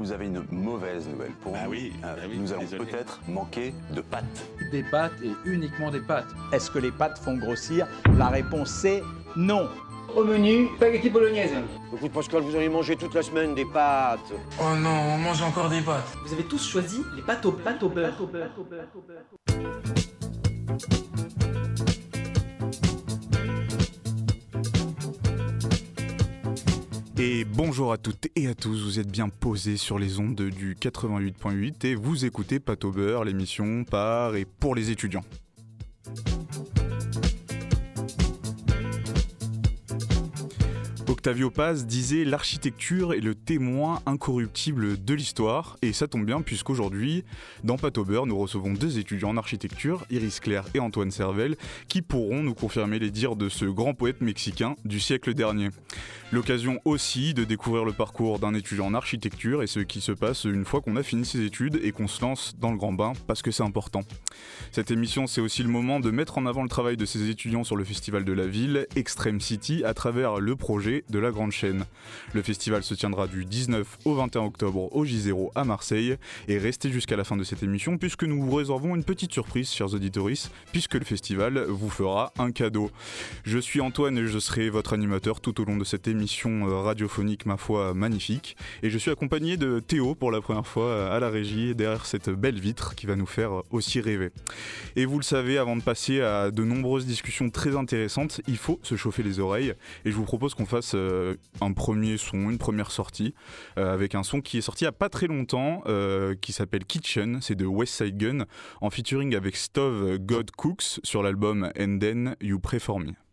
vous avez une mauvaise nouvelle pour Bah nous. oui, Euh, bah oui, nous allons peut-être manquer de pâtes. Des pâtes et uniquement des pâtes. Est-ce que les pâtes font grossir La réponse c'est non. Au menu, spaghetti bolognaise. Écoute Pascal, vous auriez mangé toute la semaine des pâtes. Oh non, on mange encore des pâtes. Vous avez tous choisi les pâtes au, pâtes au beurre. Et bonjour à toutes et à tous, vous êtes bien posés sur les ondes du 88.8 et vous écoutez Pâte au l'émission par et pour les étudiants. Octavio Paz disait l'architecture est le témoin incorruptible de l'histoire et ça tombe bien puisqu'aujourd'hui dans beurre nous recevons deux étudiants en architecture, Iris Claire et Antoine Servel, qui pourront nous confirmer les dires de ce grand poète mexicain du siècle dernier. L'occasion aussi de découvrir le parcours d'un étudiant en architecture et ce qui se passe une fois qu'on a fini ses études et qu'on se lance dans le grand bain parce que c'est important. Cette émission, c'est aussi le moment de mettre en avant le travail de ces étudiants sur le festival de la ville, Extreme City, à travers le projet de la Grande Chaîne. Le festival se tiendra du 19 au 21 octobre au J0 à Marseille et restez jusqu'à la fin de cette émission puisque nous vous réservons une petite surprise, chers auditoris, puisque le festival vous fera un cadeau. Je suis Antoine et je serai votre animateur tout au long de cette émission euh, radiophonique, ma foi, magnifique. Et je suis accompagné de Théo pour la première fois euh, à la régie, derrière cette belle vitre qui va nous faire euh, aussi rêver. Et vous le savez, avant de passer à de nombreuses discussions très intéressantes, il faut se chauffer les oreilles. Et je vous propose qu'on fasse euh, un premier son, une première sortie, euh, avec un son qui est sorti il n'y a pas très longtemps, euh, qui s'appelle Kitchen, c'est de West Side Gun, en featuring avec Stove God Cooks sur l'album And Then You Pray Me.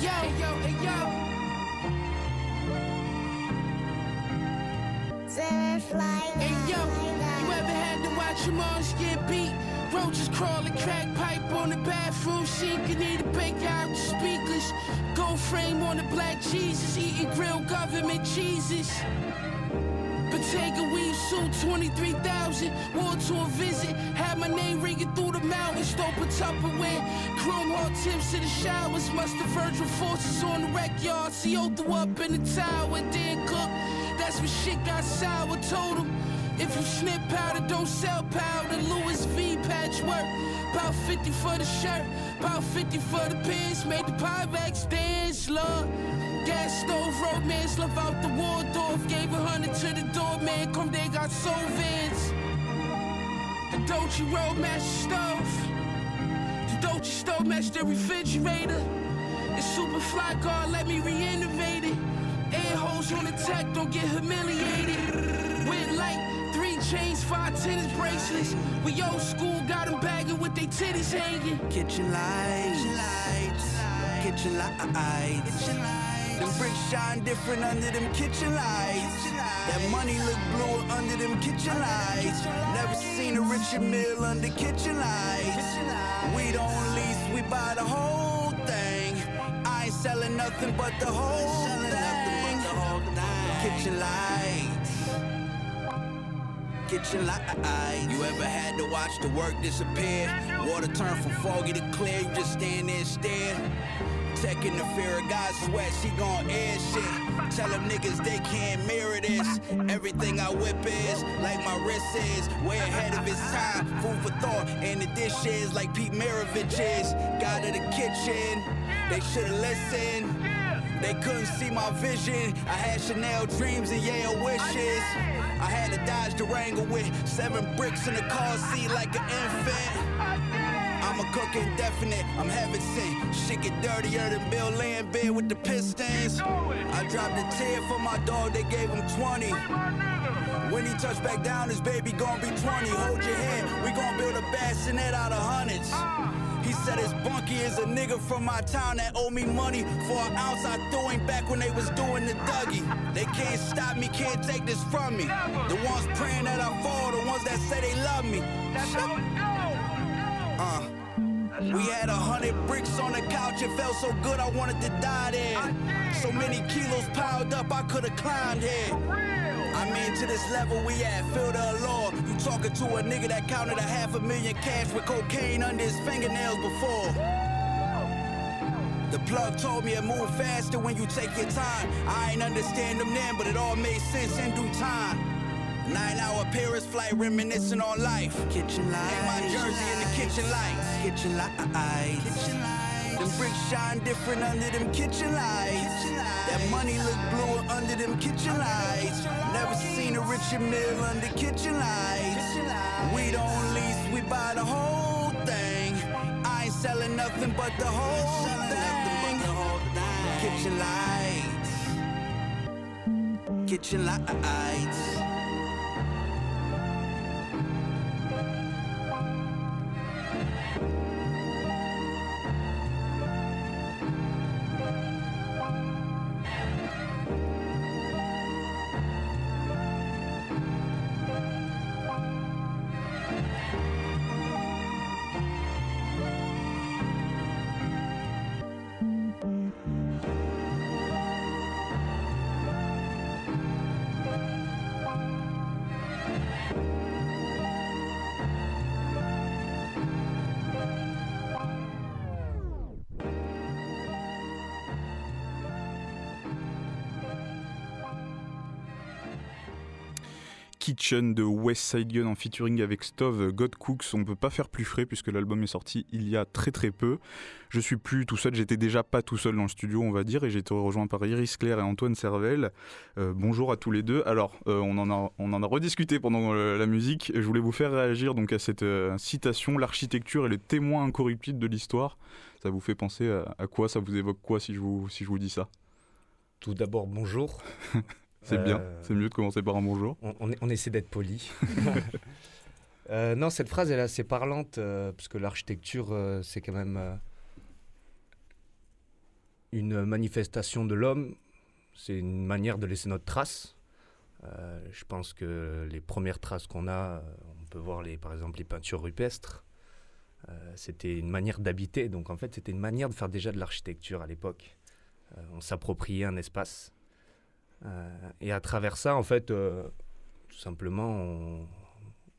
Yo, yo, yo, hey yo. Hey yo, you ever had to watch your moms get beat? Roaches crawling, crack pipe on the bathroom sink. You need to break out the speakers. Gold frame on the black Jesus, eating grilled government cheeses. Bottega weave suit, 23,000. War to a visit. Had my name ringing through the mountains. Stole a Tupperware. Chrome hard tips in the showers. Muster Virgil forces on the wreck yard. CO threw up in the tower. Then cook. That's when shit got sour. Told him. If you snip powder, don't sell powder. Louis V patchwork. About 50 for the shirt. About 50 for the pants. Made the Pyrex dance, love. Gas stove, romance, love out the Waldorf. Gave a hundred to the doorman. Come they got soul vans. The Dolce Roadmaster stove. The Dolce stove match the refrigerator. It's super fly car, let me reanimate it. Air holes on tech, don't get humiliated. With light, three chains, five tennis bracelets. We old school, got them bagging with they titties hanging. Kitchen lights, kitchen lights, kitchen lights. Them bricks shine different under them kitchen lights. That money look bluer under them kitchen lights. Never seen a richer meal under kitchen lights. We don't lease, we buy the whole thing. I ain't selling nothing but the whole thing. Kitchen lights. Kitchen lights. You ever had to watch the work disappear? Water turn from foggy to clear, you just stand there and stare. Taking the fear of God's sweat, she gon' air shit. Tell them niggas they can't mirror this. Everything I whip is like my wrist is. Way ahead of its time. Food for thought. And the dish is like Pete Maravich is. God of the kitchen. They should've listened. They couldn't see my vision. I had Chanel dreams and Yale wishes. I had to dodge the wrangle with seven bricks in the car seat like an infant. Cook indefinite, I'm heaven sent. Shit get dirtier than Bill Lambert with the Pistons. I dropped a tear for my dog, they gave him 20. When he touch back down, his baby gon' be 20. Hold your head, we gon' build a bassinet out of hundreds. He said his bunkie is a nigga from my town that owe me money for an ounce I threw him back when they was doing the Dougie. They can't stop me, can't take this from me. The ones praying that I fall, the ones that say they love me. Uh. We had a hundred bricks on the couch, it felt so good I wanted to die there. So many kilos piled up, I could've climbed here. I mean, to this level we at, feel the allure. You talking to a nigga that counted a half a million cash with cocaine under his fingernails before. The plug told me to move faster when you take your time. I ain't understand them then, but it all made sense in due time. Nine hour Paris flight, reminiscing on life. Kitchen lights. In my jersey in the kitchen lights. Kitchen lights. Uh, uh, uh. Kitchen lights. Them bricks shine different under them kitchen lights. That money look bluer under them kitchen lights. Never seen a richer meal under kitchen lights. We don't lease, we buy the whole thing. I ain't selling nothing but the whole thing. Kitchen lights. Kitchen lights. De West Side Gun en featuring avec Stove God Cooks. On peut pas faire plus frais puisque l'album est sorti il y a très très peu. Je suis plus tout seul, j'étais déjà pas tout seul dans le studio, on va dire, et j'ai été rejoint par Iris Claire et Antoine Servel. Euh, bonjour à tous les deux. Alors, euh, on, en a, on en a rediscuté pendant euh, la musique. Je voulais vous faire réagir donc à cette euh, citation L'architecture est le témoin incorruptible de l'histoire. Ça vous fait penser à, à quoi? Ça vous évoque quoi si je vous, si je vous dis ça? Tout d'abord, bonjour. C'est bien, Euh, c'est mieux de commencer par un bonjour. On, on- on essaie d'être poli. Euh, non, cette phrase, elle est assez parlante, euh, parce que l'architecture, euh, c'est quand même une manifestation de l'homme. C'est une manière de laisser notre trace. Je pense que les premières traces qu'on a, on peut voir les, par exemple les peintures rupestres. C'était une manière d'habiter, donc en fait c'était une manière de faire déjà de l'architecture à l'époque. On s'appropriait un espace. Euh, et à travers ça, en fait, euh, tout simplement,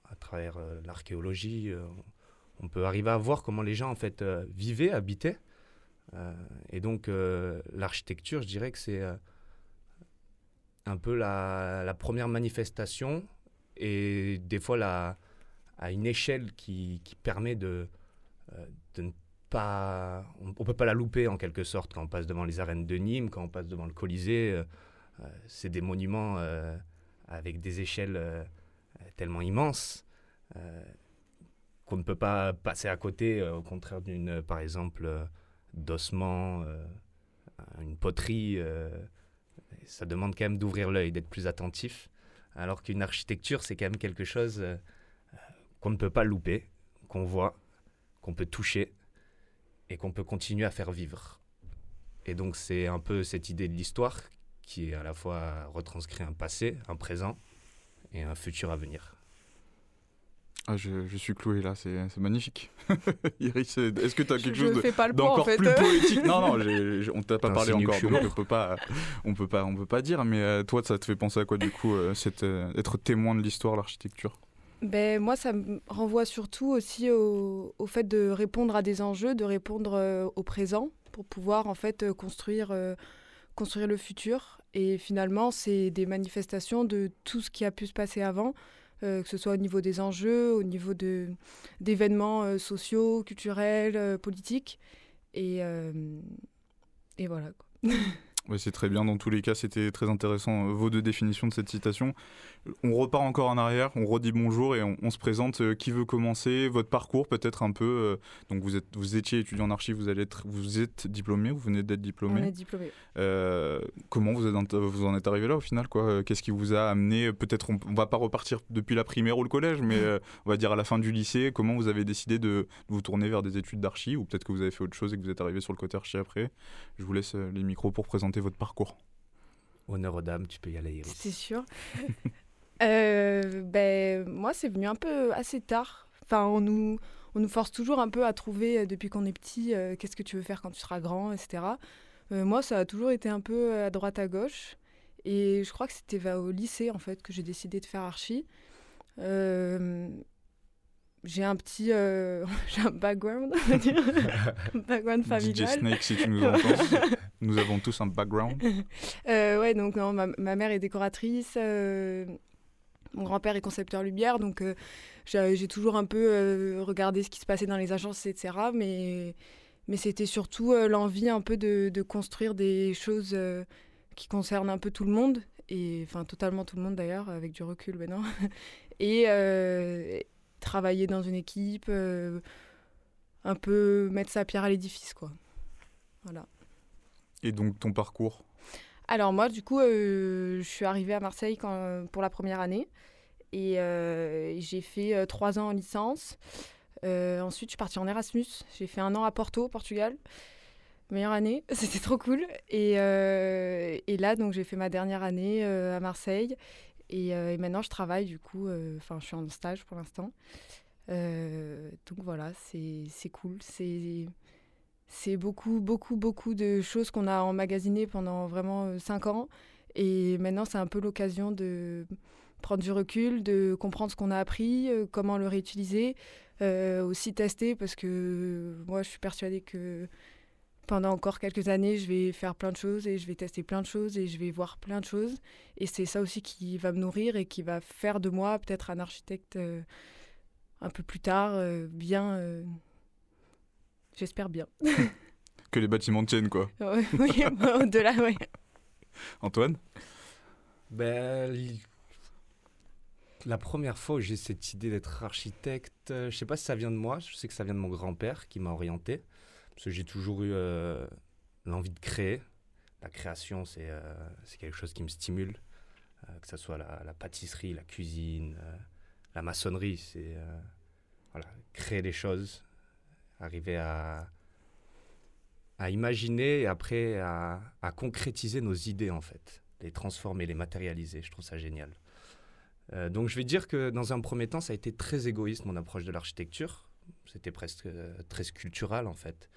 à travers euh, l'archéologie, on peut arriver à voir comment les gens en fait vivaient, habitaient. Et donc l'architecture, je dirais que c'est un peu la, première manifestation et des fois à une échelle qui, qui permet de, de ne pas... On ne peut pas la louper en quelque sorte quand on passe devant les arènes de Nîmes, quand on passe devant le Colisée. C'est des monuments euh, avec des échelles euh, tellement immenses euh, qu'on ne peut pas passer à côté, euh, au contraire d'une, euh, par exemple, euh, d'ossement, euh, une poterie. euh, ça demande quand même d'ouvrir l'œil, d'être plus attentif. Alors qu'une architecture, c'est quand même quelque chose euh, euh, qu'on ne peut pas louper, qu'on voit, qu'on peut toucher et qu'on peut continuer à faire vivre. Et donc c'est un peu cette idée de l'histoire qui est à la fois retranscrit un passé, un présent et un futur à venir. Ah, je, je suis cloué là, c'est c'est magnifique. Iris, est-ce que tu as quelque je chose de, fais pas le poids en d'encore fait. plus poétique? Non, non, j'ai- j'ai- on t'a pas parlé encore, donc on peut pas, on peut pas, on peut pas dire. Mais euh, toi, ça te fait penser à quoi du coup, euh, cette, euh, être témoin de l'histoire, l'architecture? Ben, moi, ça me renvoie surtout aussi au, au fait de répondre à des enjeux, de répondre euh, au présent pour pouvoir en fait construire, euh, construire le futur. Et finalement, c'est des manifestations de tout ce qui a pu se passer avant, euh, que ce soit au niveau des enjeux, au niveau d'événements euh, sociaux, culturels, euh, politiques. Et, et voilà. c'est très bien. Dans tous les cas, c'était très intéressant vos deux définitions de cette citation. On repart encore en arrière, on redit bonjour et on, on se présente. Euh, qui veut commencer Votre parcours, peut-être un peu. euh, donc vous êtes, vous étiez étudiant en archives, vous allez être, vous êtes diplômé, vous venez d'être On diplômé. est diplômé. Euh, comment vous, êtes, vous en êtes arrivé là au final quoi? Qu'est-ce qui vous a amené Peut-être on, on va pas repartir depuis la primaire ou le collège, mais euh, on va dire à la fin du lycée. Comment vous avez décidé de, vous tourner vers des études d'archi ou peut-être que vous avez fait autre chose et que vous êtes arrivé sur le côté archi après? Je vous laisse les micros pour présenter votre parcours. Honneur aux dames, tu peux y aller. C'est sûr. Euh, ben, moi, c'est venu un peu assez tard. Enfin, on nous, on nous force toujours un peu à trouver euh, depuis qu'on est petit euh, qu'est-ce que tu veux faire quand tu seras grand, etc. Euh, moi, ça a toujours été un peu à droite à gauche. Et je crois que c'était au lycée en fait que j'ai décidé de faire archi. J'ai un petit j'ai un background, on va dire. un background DJ familial. Snake, si tu nous entends. nous avons tous un background. Euh, ouais, donc non, ma, ma mère est décoratrice, euh, mon grand-père est concepteur lumière, donc euh, j'ai toujours un peu euh, regardé ce qui se passait dans les agences, etc. Mais, mais c'était surtout euh, l'envie un peu de, construire des choses qui concernent un peu tout le monde, et enfin totalement tout le monde d'ailleurs, avec du recul maintenant, et travailler dans une équipe, un peu mettre sa pierre à l'édifice, quoi. Voilà. Et donc ton parcours? Alors moi, du coup, euh, je suis arrivée à Marseille pour la première année et euh, j'ai fait euh, trois ans en licence. Ensuite, je suis partie en Erasmus. J'ai fait un an à Porto, Portugal. Meilleure année, c'était trop cool. Et, là, donc, j'ai fait ma dernière année à Marseille. Et, et maintenant, je travaille, du coup, enfin, je suis en stage pour l'instant. Donc voilà, c'est cool. C'est c'est beaucoup, beaucoup, beaucoup de choses qu'on a emmagasinées pendant vraiment euh, cinq ans. Et maintenant, c'est un peu l'occasion de prendre du recul, de comprendre ce qu'on a appris, euh, comment le réutiliser, euh, aussi tester, parce que euh, moi, je suis persuadée que pendant encore quelques années, je vais faire plein de choses et je vais tester plein de choses et je vais voir plein de choses. Et c'est ça aussi qui va me nourrir et qui va faire de moi peut-être un architecte euh, un peu plus tard, euh, bien. euh, J'espère bien. Que les bâtiments tiennent, quoi. Oui, bah, au-delà, oui. Antoine? Ben, la première fois où j'ai cette idée d'être architecte, euh, je sais pas si ça vient de moi, je sais que ça vient de mon grand-père qui m'a orienté, parce que j'ai toujours eu euh, l'envie de créer. La création, c'est euh, c'est quelque chose qui me stimule, euh, que ce soit la, la pâtisserie, la cuisine, euh, la maçonnerie, c'est euh, voilà, créer des choses, arriver à, imaginer et après à, concrétiser nos idées en fait, les transformer, les matérialiser. Je trouve ça génial. Euh, donc je vais dire que dans un premier temps, ça a été très égoïste mon approche de l'architecture. C'était presque euh, très sculptural en fait.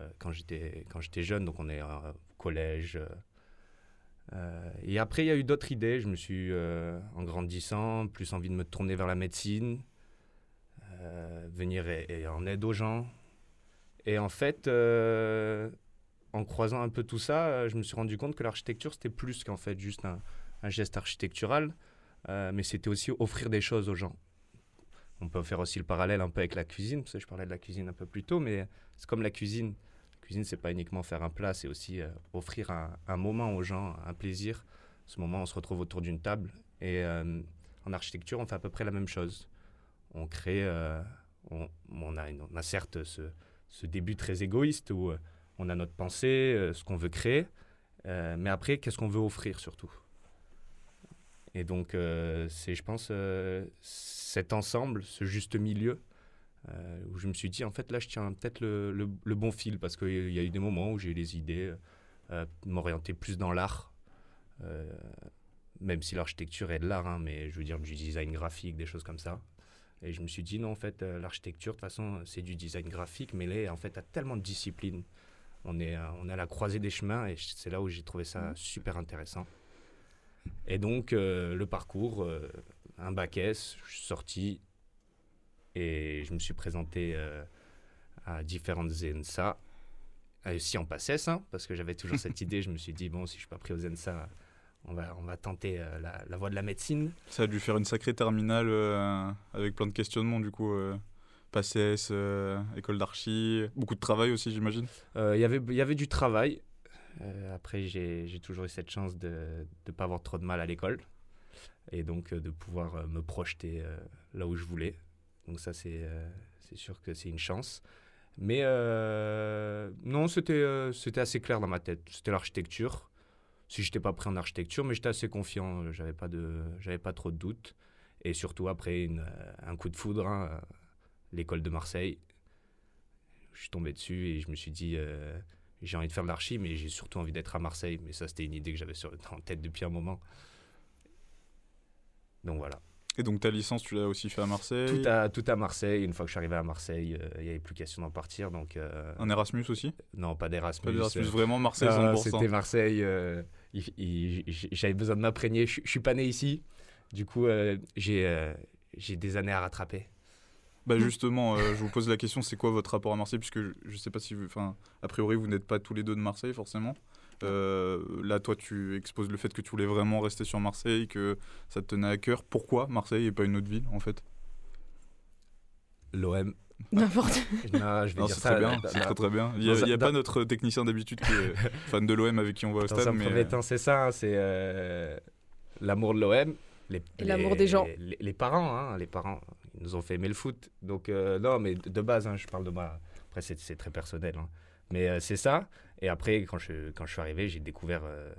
Euh, quand j'étais jeune, donc on est euh, au collège. et après, il y a eu d'autres idées. Je me suis, en grandissant, plus envie de me tourner vers la médecine, venir et en aide aux gens. Et en fait, euh, en croisant un peu tout ça, euh, je me suis rendu compte que l'architecture, c'était plus qu'en fait juste un, geste architectural, euh, mais c'était aussi offrir des choses aux gens. On peut faire aussi le parallèle un peu avec la cuisine, parce que je parlais de la cuisine un peu plus tôt, mais c'est comme la cuisine. La cuisine, c'est pas uniquement faire un plat, c'est aussi offrir un, moment aux gens, un plaisir. Ce moment, on se retrouve autour d'une table. Et en architecture, on fait à peu près la même chose. On crée, on a, une- on a certes ce, ce début très égoïste où euh, on a notre pensée, euh, ce qu'on veut créer, euh, mais après, qu'est-ce qu'on veut offrir surtout? Et donc, c'est, je pense, cet ensemble, ce juste milieu, où je me suis dit, en fait, là, je tiens peut-être le, le- bon fil, parce qu'il y a eu des moments où j'ai eu des idées, m'orienter plus dans l'art, même si l'architecture est de l'art, hein, mais je veux dire du design graphique, des choses comme ça. Et je me suis dit, non, en fait, euh, l'architecture, de toute façon, c'est du design graphique, mais là, en fait, a tellement de disciplines. On est, euh, on est à la croisée des chemins, et c'est là où j'ai trouvé ça super intéressant. Et donc, euh, le parcours, euh, un bac S, je suis sorti, et je me suis présenté euh, à différentes ZNSA, euh, aussi en PACES, hein, parce que j'avais toujours cette idée, je me suis dit, bon, si je suis pas pris aux ZNSA, on va, on va tenter euh, la, la voie de la médecine. Ça a dû faire une sacrée terminale euh, avec plein de questionnements, du coup. Euh, PACES, euh, école d'archi, beaucoup de travail aussi, j'imagine. Il y avait- il y avait du travail. Après, j'ai toujours eu cette chance de ne pas avoir trop de mal à l'école et donc de pouvoir me projeter là où je voulais. Donc ça, c'est sûr que c'est une chance. Mais non, c'était c'était assez clair dans ma tête. C'était l'architecture. Si j'étais pas prêt en architecture, mais j'étais assez confiant. euh, J'avais pas de j'avais pas trop de doutes. Et surtout après une, euh, un coup de foudre, hein, euh, l'école de Marseille. Je suis tombé dessus et je me suis dit, euh, j'ai envie de faire de l'archi, mais j'ai surtout envie d'être à Marseille. Mais ça, c'était une idée que j'avais en tête depuis un moment. Donc voilà. Et donc ta licence, tu l'as aussi fait à Marseille? Tout à, tout à Marseille. Une fois que je suis arrivé à Marseille, euh, il n'y avait plus question d'en partir. Donc, euh, Un Erasmus aussi? Non, pas d'Erasmus. Pas d'Erasmus, vraiment Marseille non, 100%. C'était Marseille. euh, J'avais besoin de m'imprégner. Je je suis pas né ici. Du coup, euh, j'ai euh, j'ai des années à rattraper. Bah justement, euh, je vous pose la question, c'est quoi votre rapport à Marseille? Puisque je, je sais pas si. Enfin, a priori, vous n'êtes pas tous les deux de Marseille, forcément. Là, toi, tu exposes le fait que tu voulais vraiment rester sur Marseille, que ça te tenait à cœur. Pourquoi Marseille et pas une autre ville, en fait? L'OM. N'importe. Non, je vais Non, dire c'est ça. très bien, c'est très très bien. Il n'y a, dans y a pas notre technicien d'habitude qui est fan de l'OM avec qui on va au Dans stade, un mais... euh, c'est ça. hein, c'est euh, l'amour de l'OM. les- Et l'amour les- des gens. Les, les parents, hein, les parents, ils nous ont fait aimer le foot. Donc, euh, non, mais de, de base, hein, je parle de moi. Après, c'est c'est très personnel. hein. Mais euh, c'est ça. Et après, quand je, quand je suis arrivé, j'ai découvert euh,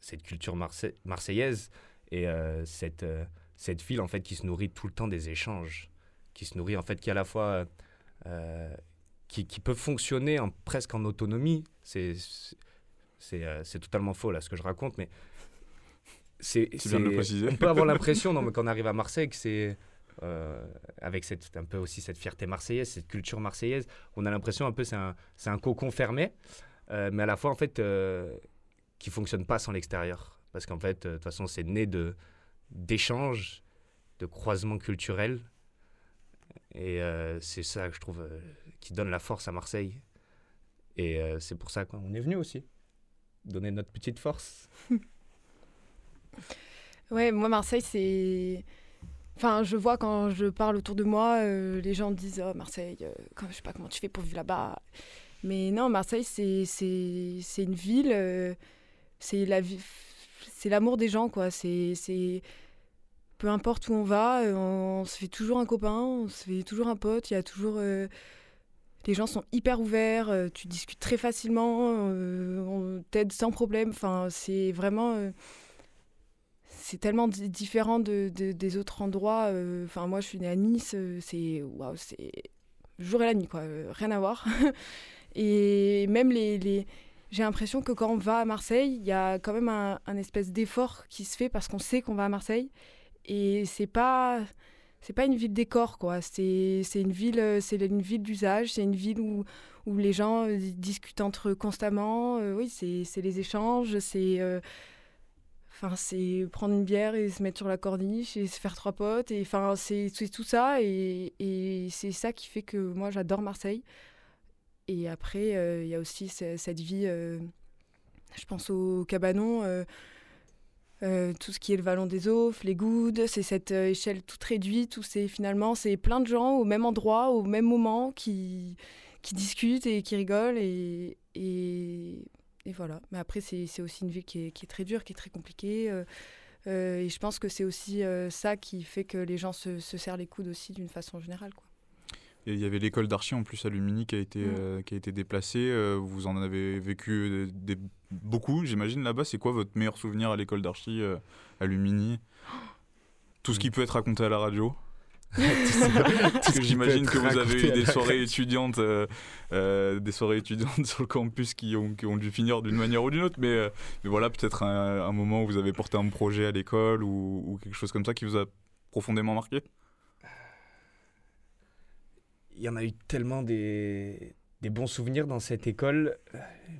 cette culture marse- marseillaise et euh, cette, euh, cette ville, en fait, qui se nourrit tout le temps des échanges. Qui se nourrit, en fait, qui à la fois. Euh, qui, qui peut fonctionner en, presque en autonomie. C'est euh, c'est totalement faux, là, ce que je raconte, mais. C'est. On peut avoir l'impression, non, mais quand on arrive à Marseille, que c'est. euh, avec cette, un peu aussi cette fierté marseillaise, cette culture marseillaise, on a l'impression un peu c'est un, un cocon fermé, mais à la fois en fait qui fonctionne pas sans l'extérieur, parce qu'en fait de toute façon c'est né de d'échanges, de croisements culturels, et euh, c'est ça que je trouve euh, qui donne la force à Marseille, et euh, c'est pour ça qu'on est venu aussi, donner notre petite force. Ouais, moi, Marseille, c'est. Enfin, je vois quand je parle autour de moi, les gens disent oh, Marseille, quand- je sais pas comment tu fais pour vivre là-bas. Mais non, Marseille, c'est c'est c'est une ville, c'est la vie, c'est l'amour des gens, quoi. C'est c'est peu importe où on va, euh, on, se fait toujours un copain, on se fait toujours un pote. Il y a toujours euh, les gens sont hyper ouverts, euh, tu discutes très facilement, euh, on t'aide sans problème. Enfin, c'est vraiment c'est tellement di- différent de, de- des autres endroits. Enfin, moi, je suis née à Nice. c'est waouh, c'est jour et la nuit, quoi. rien à voir. et même les, j'ai l'impression que quand on va à Marseille, il y a quand même un espèce d'effort qui se fait parce qu'on sait qu'on va à Marseille. Et c'est pas c'est pas une ville décor, quoi. C'est une ville, euh, c'est une ville d'usage. C'est une ville où où les gens euh, discutent entre eux constamment. euh, oui, c'est les échanges. C'est Enfin, c'est prendre une bière et se mettre sur la corniche et se faire trois potes. Et enfin, c'est tout ça. Et, c'est ça qui fait que moi, j'adore Marseille. Et après, il y a aussi ce- cette vie. je pense au cabanon. Euh, tout ce qui est le Vallon des Eaux, les Goudes, c'est cette euh, échelle toute réduite où c'est finalement c'est plein de gens au même endroit, au même moment qui, qui discutent et qui rigolent et, et, voilà. Mais après c'est aussi une ville qui est, qui est très dure, qui est très compliquée euh, et je pense que c'est aussi ça qui fait que les gens se, se serrent les coudes aussi d'une façon générale. Quoi. Et il y avait l'école d'archi en plus à Lumini qui a été, Mm. euh, qui a été déplacée. euh, vous en avez vécu euh, des, beaucoup, j'imagine, là-bas. C'est quoi votre meilleur souvenir à l'école d'archi euh, à Lumini? Tout ce qui peut être raconté à la radio? Parce que j'imagine que vous avez eu des soirées étudiantes, euh, euh, des soirées étudiantes sur le campus qui ont, qui ont dû finir d'une manière ou d'une autre. Mais, euh, mais voilà, peut-être un, un moment où vous avez porté un projet à l'école ou, ou quelque chose comme ça qui vous a profondément marqué? Il y en a eu tellement des, des bons souvenirs dans cette école,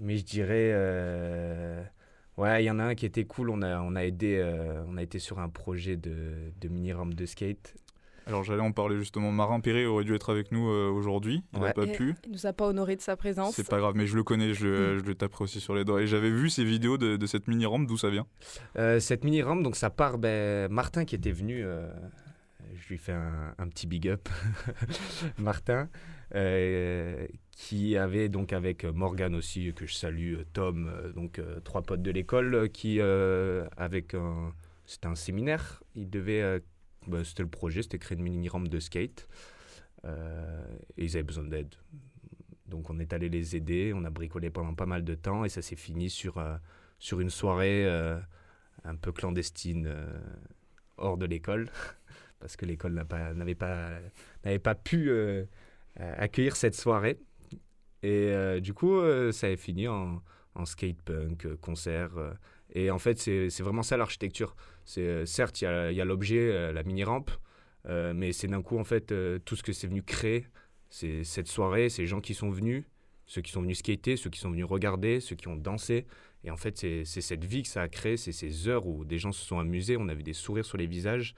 mais je dirais, euh, ouais, il y en a un qui était cool. On a, on a aidé, euh, on a été sur un projet de, de mini rampe de skate. Alors j'allais en parler justement. Marin Perret aurait dû être avec nous euh, aujourd'hui. Il n'a Ouais. pas Et pu. Il nous a pas honoré de sa présence. C'est pas grave, mais je le connais, je, le- je le taperai aussi sur les doigts. Et j'avais vu ces vidéos de, de cette mini rampe, d'où ça vient? Euh, cette mini rampe, donc ça part, ben, Martin qui était venu, euh, je lui fais un, petit big up, Martin, euh, qui avait donc avec Morgan aussi, que je salue, euh, Tom, euh, donc trois potes de l'école, qui euh, avec un, c'était un séminaire, ils devaient, euh, ben, c'était le projet, c'était créer une mini rampe de skate, et ils avaient besoin d'aide. Donc on est allé les aider, on a bricolé pendant pas mal de temps, et ça s'est fini sur, sur une soirée un peu clandestine hors de l'école, parce que l'école n'a pas- n'avait pas, n'avait pas pu euh, accueillir cette soirée. Et euh, du coup, euh, ça a fini en, en skate punk, concert. Et en fait, c'est vraiment ça l'architecture. Certes, il y a, a l'objet, la mini-rampe, euh, mais c'est d'un coup, en fait, tout ce que c'est venu créer. C'est cette soirée, ces gens qui sont venus, ceux qui sont venus skater, ceux qui sont venus regarder, ceux qui ont dansé. Et en fait, c'est cette vie que ça a créé, c'est ces heures où des gens se sont amusés, on a vu des sourires sur les visages.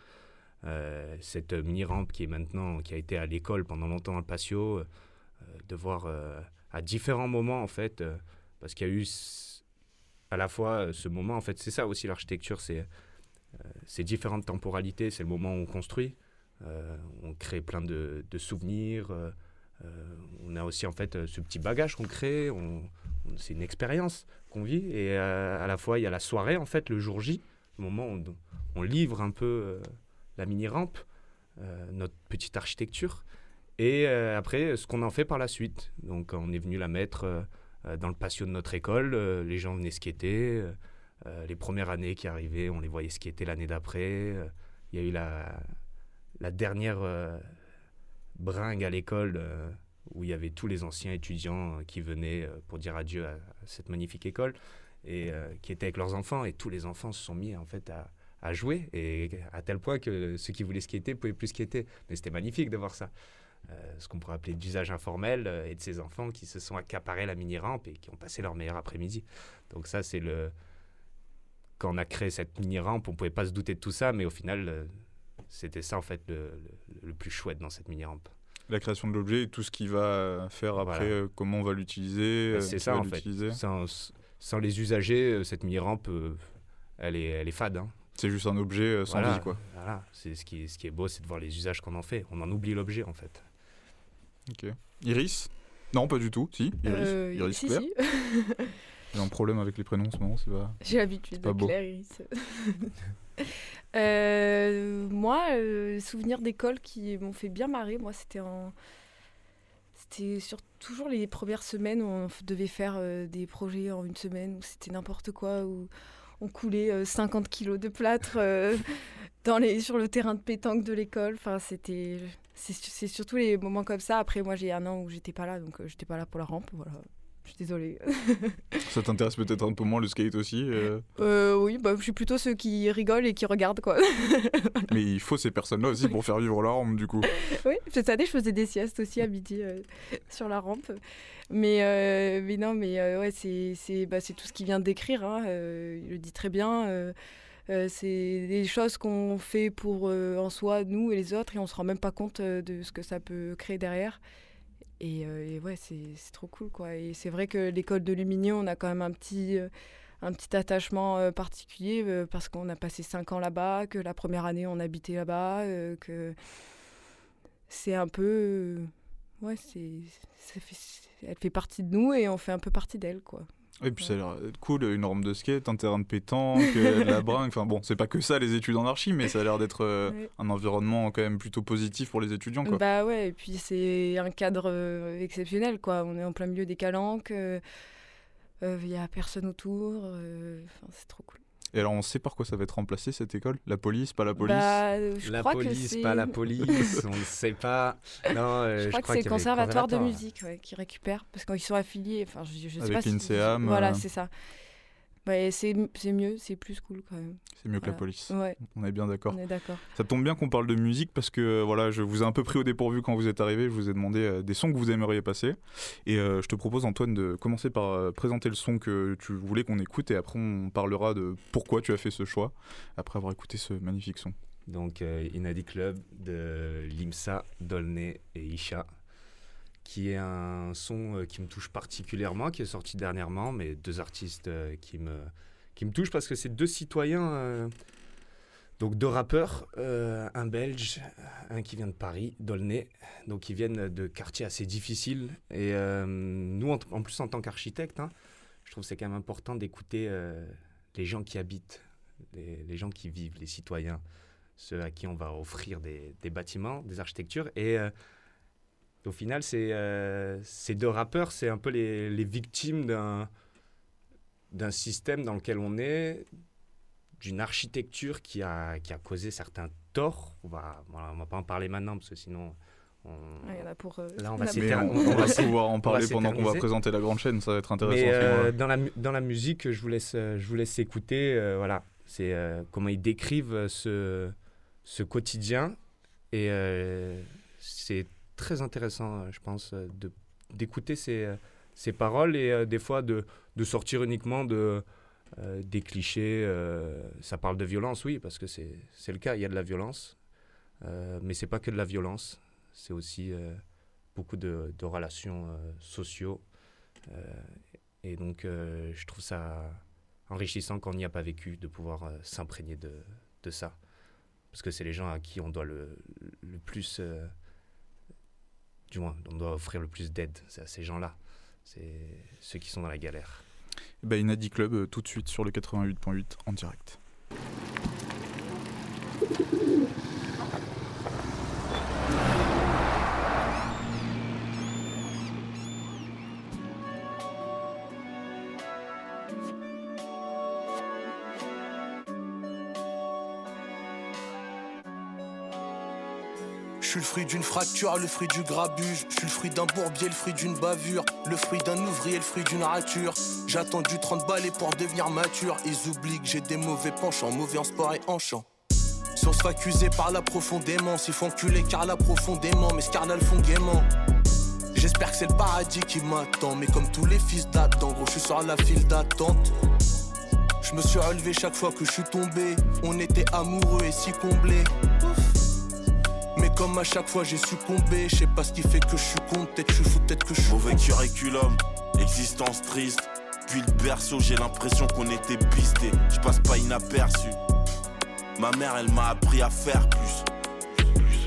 Euh, cette mini-rampe qui est maintenant, qui a été à l'école pendant longtemps le patio, euh, de voir euh, à différents moments, en fait, euh, parce qu'il y a eu à la fois euh, ce moment, en fait, c'est ça aussi l'architecture, c'est euh, ces différentes temporalités, c'est le moment où on construit, euh, on crée plein de, de souvenirs, euh, euh, on a aussi en fait euh, ce petit bagage qu'on crée, c'est une expérience qu'on vit, et euh, à la fois il y a la soirée, en fait, le jour J, le moment où on, livre un peu euh, la mini-rampe, euh, notre petite architecture, et euh, après ce qu'on en fait par la suite. Donc on est venu la mettre euh, dans le patio de notre école, les gens venaient skater, les premières années qui arrivaient, on les voyait skater l'année d'après, il y a eu la, dernière bringue à l'école où il y avait tous les anciens étudiants qui venaient pour dire adieu à, cette magnifique école et qui étaient avec leurs enfants. Et tous les enfants se sont mis en fait à, à jouer et à tel point que ceux qui voulaient skater pouvaient plus skater mais c'était magnifique de voir ça Euh, ce qu'on pourrait appeler d'usage informel euh, et de ces enfants qui se sont accaparés la mini rampe et qui ont passé leur meilleur après-midi donc ça c'est le quand on a créé cette mini rampe on pouvait pas se douter de tout ça mais au final euh, c'était ça en fait le, le- le plus chouette dans cette mini rampe La création de l'objet et tout ce qui va faire après, Voilà. comment on va l'utiliser. Bah, c'est ça en fait. Sans, sans les usagers, cette mini-rampe, elle, est, elle est fade. hein. C'est juste un objet euh, sans Voilà, vie, quoi. Voilà, c'est ce qui, est, ce qui est beau, c'est de voir les usages qu'on en fait. On en oublie l'objet en fait. Ok. Iris? Non, pas du tout. Si, Iris. Euh, Iris si, Claire. si. J'ai un problème avec les prénoms en ce moment, c'est pas. J'ai l'habitude pas de beau. Claire Iris. Euh, moi, euh, souvenirs d'école qui m'ont fait bien marrer, moi, c'était en. C'était sur toujours les premières semaines où on devait faire euh, des projets en une semaine, où c'était n'importe quoi, où on coulait euh, 50 kilos de plâtre euh, dans les, sur le terrain de pétanque de l'école. Enfin, c'était. C'est c'est surtout les moments comme ça. Après, moi, j'ai un an où j'étais pas là, donc euh, j'étais pas là pour la rampe. Voilà. Je suis désolée. Ça t'intéresse peut-être un peu moins le skate aussi, euh, Euh, oui, bah, je suis plutôt ceux qui rigolent et qui regardent, quoi. mais il faut ces personnes-là aussi pour faire vivre la rampe, du coup. oui, cette année, je faisais des siestes aussi à midi euh, sur la rampe. Mais, euh, mais non, mais ouais, c'est c'est- bah, c'est tout ce qu'il vient de décrire. hein, il le dit très bien. euh, c'est des choses qu'on fait pour euh, en soi, nous et les autres, et on se rend même pas compte euh, de ce que ça peut créer derrière. Et, euh, c'est trop cool, quoi. Et c'est vrai que l'école de Lumignon, on a quand même un petit, euh, attachement euh, particulier parce qu'on a passé cinq ans là-bas, que la première année, on habitait là-bas, que c'est un peu... ouais, c'est... Elle fait partie de nous et on fait un peu partie d'elle, quoi. Et puis ça a l'air cool, une rampe de skate, un terrain de pétanque, euh, de la bringue. Enfin bon, c'est pas que ça les études en archi, mais ça a l'air d'être euh, Ouais. un environnement quand même plutôt positif pour les étudiants, quoi. Bah ouais, et puis c'est un cadre euh, exceptionnel, quoi. On est en plein milieu des calanques, il n'y a personne autour, euh, enfin, c'est trop cool. Et alors on sait par quoi ça va être remplacé cette école? La police, pas la police? Bah, je la crois police, pas la police, on ne sait pas. Non, euh, Je crois que c'est le conservatoire de musique ouais, qui récupère, parce qu'ils sont affiliés. Enfin, je, je sais Avec pas si- Voilà, euh. c'est ça. Ouais, c'est c'est mieux, c'est plus cool quand même. C'est mieux que la police. Ouais, On est bien d'accord. on est d'accord. Ça tombe bien qu'on parle de musique parce que euh, voilà, je vous ai un peu pris au dépourvu quand vous êtes arrivé. Je vous ai demandé euh, des sons que vous aimeriez passer. Et euh, je te propose, Antoine, de commencer par euh, présenter le son que tu voulais qu'on écoute. Et après, on parlera de pourquoi tu as fait ce choix après avoir écouté ce magnifique son. Donc, euh, Inadi Club de Limsa, Dolné et Isha, qui est un son euh, qui me touche particulièrement, qui est sorti dernièrement, mais deux artistes euh, qui, me, qui me touchent parce que c'est deux citoyens, euh, donc deux rappeurs, un belge, un qui vient de Paris, Dolné, donc ils viennent de quartiers assez difficiles. Et nous, en, plus, en tant qu'architecte, hein, je trouve que c'est quand même important d'écouter les gens qui habitent, les, gens qui vivent, les citoyens ceux à qui on va offrir des, bâtiments, des architectures. Et au final, c'est, euh, ces deux rappeurs, c'est un peu les, les victimes d'un, d'un système dans lequel on est, d'une architecture qui a, qui a causé certains torts. On va, voilà, on va pas en parler maintenant parce que sinon On- Ouais, il y en a pour. euh, Là, on va on, on va pouvoir en parler pendant qu'on va présenter la grande chaîne, ça va être intéressant. Mais euh, dans, la, dans la musique, je vous laisse, euh, je vous laisse écouter. euh, voilà, c'est euh, comment ils décrivent ce, ce quotidien. Et euh, c'est très intéressant, euh, je pense, euh, de- d'écouter ces, euh, ces paroles et des fois de, de sortir uniquement de, des clichés. ça parle de violence, oui, parce que c'est c'est le cas, il y a de la violence. Mais c'est pas que de la violence, c'est aussi beaucoup de, de relations sociaux. Et donc, je trouve ça enrichissant quand on n'y a pas vécu de pouvoir s'imprégner de, de ça. Parce que c'est les gens à qui on doit le, le plus. Du moins, on doit offrir le plus d'aide. À ces gens-là. C'est ceux qui sont dans la galère. Bah, Inadi Club, euh, tout de suite sur le 88.8 en direct. Suis le fruit d'une fracture, le fruit du grabuge. Je suis le fruit d'un bourbier, le fruit d'une bavure. Le fruit d'un ouvrier, le fruit d'une rature. J'ai attendu 30 balais pour devenir mature. Ils oublient que j'ai des mauvais penchants, mauvais en sport et en chant. Si on se fait accuser par là profondément, s'ils font enculer car là profondément, mais le font gaiement. J'espère que c'est le paradis qui m'attend, mais comme tous les fils d'Adam, gros, je suis sur la file d'attente. Je me suis relevé chaque fois que je suis tombé. On était amoureux et si comblés. Comme à chaque fois j'ai succombé, je sais pas ce qui fait que je suis con, peut-être je suis fou, peut-être que je suis Mauvais curriculum, existence triste. Puis le berceau, j'ai l'impression qu'on était pisté. Je passe pas inaperçu. Ma mère, elle m'a appris à faire plus.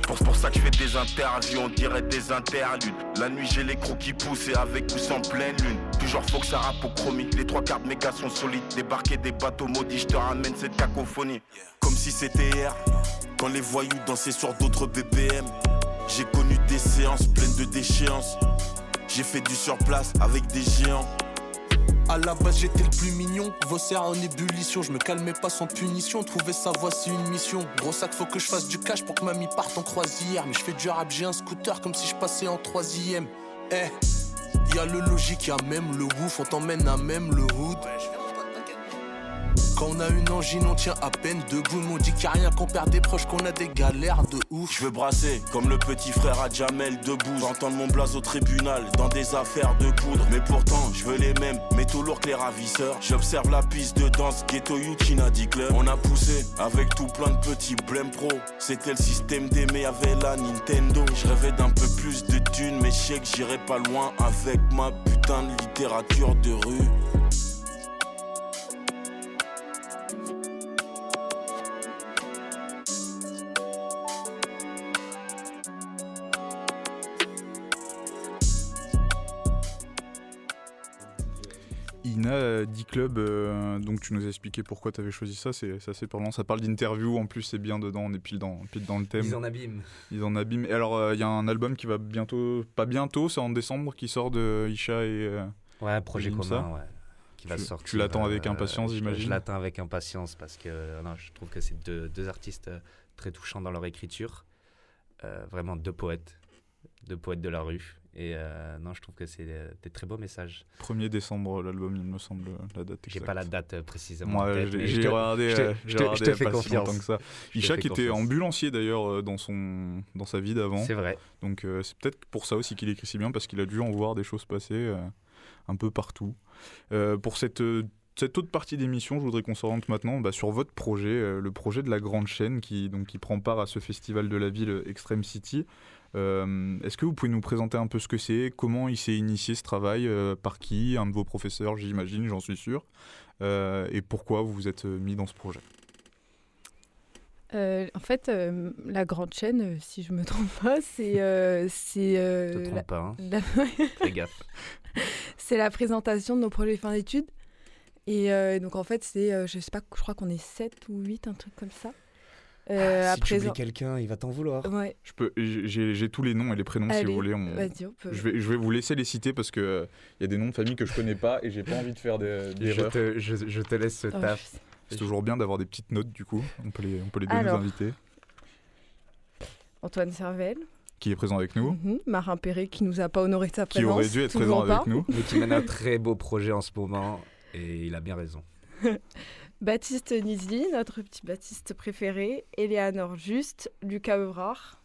Pour, pour ça que je fais des interviews, on dirait des interludes. La nuit, j'ai les crocs qui poussent et avec ou sans pleine lune. Toujours faut que ça rappe au chromie. Les trois quarts de gars sont solides. Débarquer des bateaux maudits, je te ramène cette cacophonie. Comme si c'était hier, quand les voyous dansaient sur d'autres BPM. J'ai connu des séances pleines de déchéances. J'ai fait du surplace avec des géants. À la base j'étais le plus mignon, vos serres en ébullition, je me calmais pas sans punition, trouver sa voix c'est une mission. Gros sac faut que je fasse du cash pour que mamie parte en croisière, mais je fais du rap, j'ai un scooter comme si je passais en troisième. Eh, y a le logique, y a même le ouf, on t'emmène à même le hood. Quand on a une angine, on tient à peine debout. On dit qu'il y a rien qu'on perd des proches, qu'on a des galères de ouf. Je veux brasser comme le petit frère à Jamel debout. J'entends mon blaze au tribunal dans des affaires de poudre. Mais pourtant, je veux les mêmes, métaux lourds que les ravisseurs. J'observe la piste de danse Ghetto Yuchina dit club. On a poussé avec tout plein de petits blêmes pro. C'était le système d'aimer, avait la Nintendo. Je rêvais d'un peu plus de thunes, mais je sais que j'irai pas loin avec ma putain de littérature de rue. D-Club, euh, donc tu nous as expliqué pourquoi tu avais choisi ça, c'est assez parlant. Ça parle d'interview, en plus c'est bien dedans, on est pile dans, pile dans le thème. Ils en abîment. Ils en abîment. Et alors, euh, il y a un album qui va bientôt, pas bientôt, c'est en décembre, qui sort de Isha et. euh, Ouais, projet commun, ouais. Qui va Tu- sortir. tu l'attends avec impatience, j'imagine Je l'attends avec impatience parce que non, je trouve que c'est deux, deux artistes très touchants dans leur écriture. Vraiment deux poètes. Deux poètes de la rue. Et euh, non, je trouve que c'est euh, des très beaux messages. 1er décembre, l'album, il me semble, la date J'ai exacte. pas la date euh, précisément. Moi, j'ai j'ai regardé, je te- je j'ai te- regardé je te fais pas si confiance. longtemps que ça. Isha qui était ambulancier d'ailleurs dans, son, dans sa vie d'avant. C'est vrai. Donc euh, c'est peut-être pour ça aussi qu'il écrit si bien, parce qu'il a dû en voir des choses passer euh, un peu partout. Pour cette, cette autre partie d'émission, je voudrais qu'on s'oriente maintenant bah, sur votre projet, euh, le projet de la Grande Chaîne qui, donc, qui prend part à ce festival de la ville Extreme City. Euh, Est-ce que vous pouvez nous présenter un peu ce que c'est Comment il s'est initié ce travail euh, Par qui Un de vos professeurs, j'imagine, j'en suis sûr. Euh, et pourquoi vous vous êtes mis dans ce projet? Euh, en fait, euh, la grande chaîne, si je me trompe pas, c'est euh, c'est euh, Te trompe la- pas, hein. la- Fais gaffe. c'est la présentation de nos projets fin d'études. Et euh, donc en fait, c'est euh, je sais pas, je crois qu'on est 7 ou 8, un truc comme ça. Euh, Ah, à si tu oublies présent- quelqu'un, il va t'en vouloir. Ouais. Je peux, j'ai j'ai tous les noms et les prénoms si Allez, vous voulez. on- vas-y, on peut. Je vais, je vais vous laisser les citer parce que il y a des noms de famille que je connais pas et j'ai pas envie de faire des Je te, je, je te laisse ce Oh, taf. je- C'est toujours bien d'avoir des petites notes du coup. On peut les, on peut les donner Alors. aux invités. Antoine Servel, qui est présent avec nous. Mhm, Marin Perret qui nous a pas honoré de sa Qui présence. aurait dû être présent avec pas. nous. Mais qui mène un très beau projet en ce moment et il a bien raison. Baptiste Nizli, notre petit Baptiste préféré, Eleanor Juste, Lucas Evrard,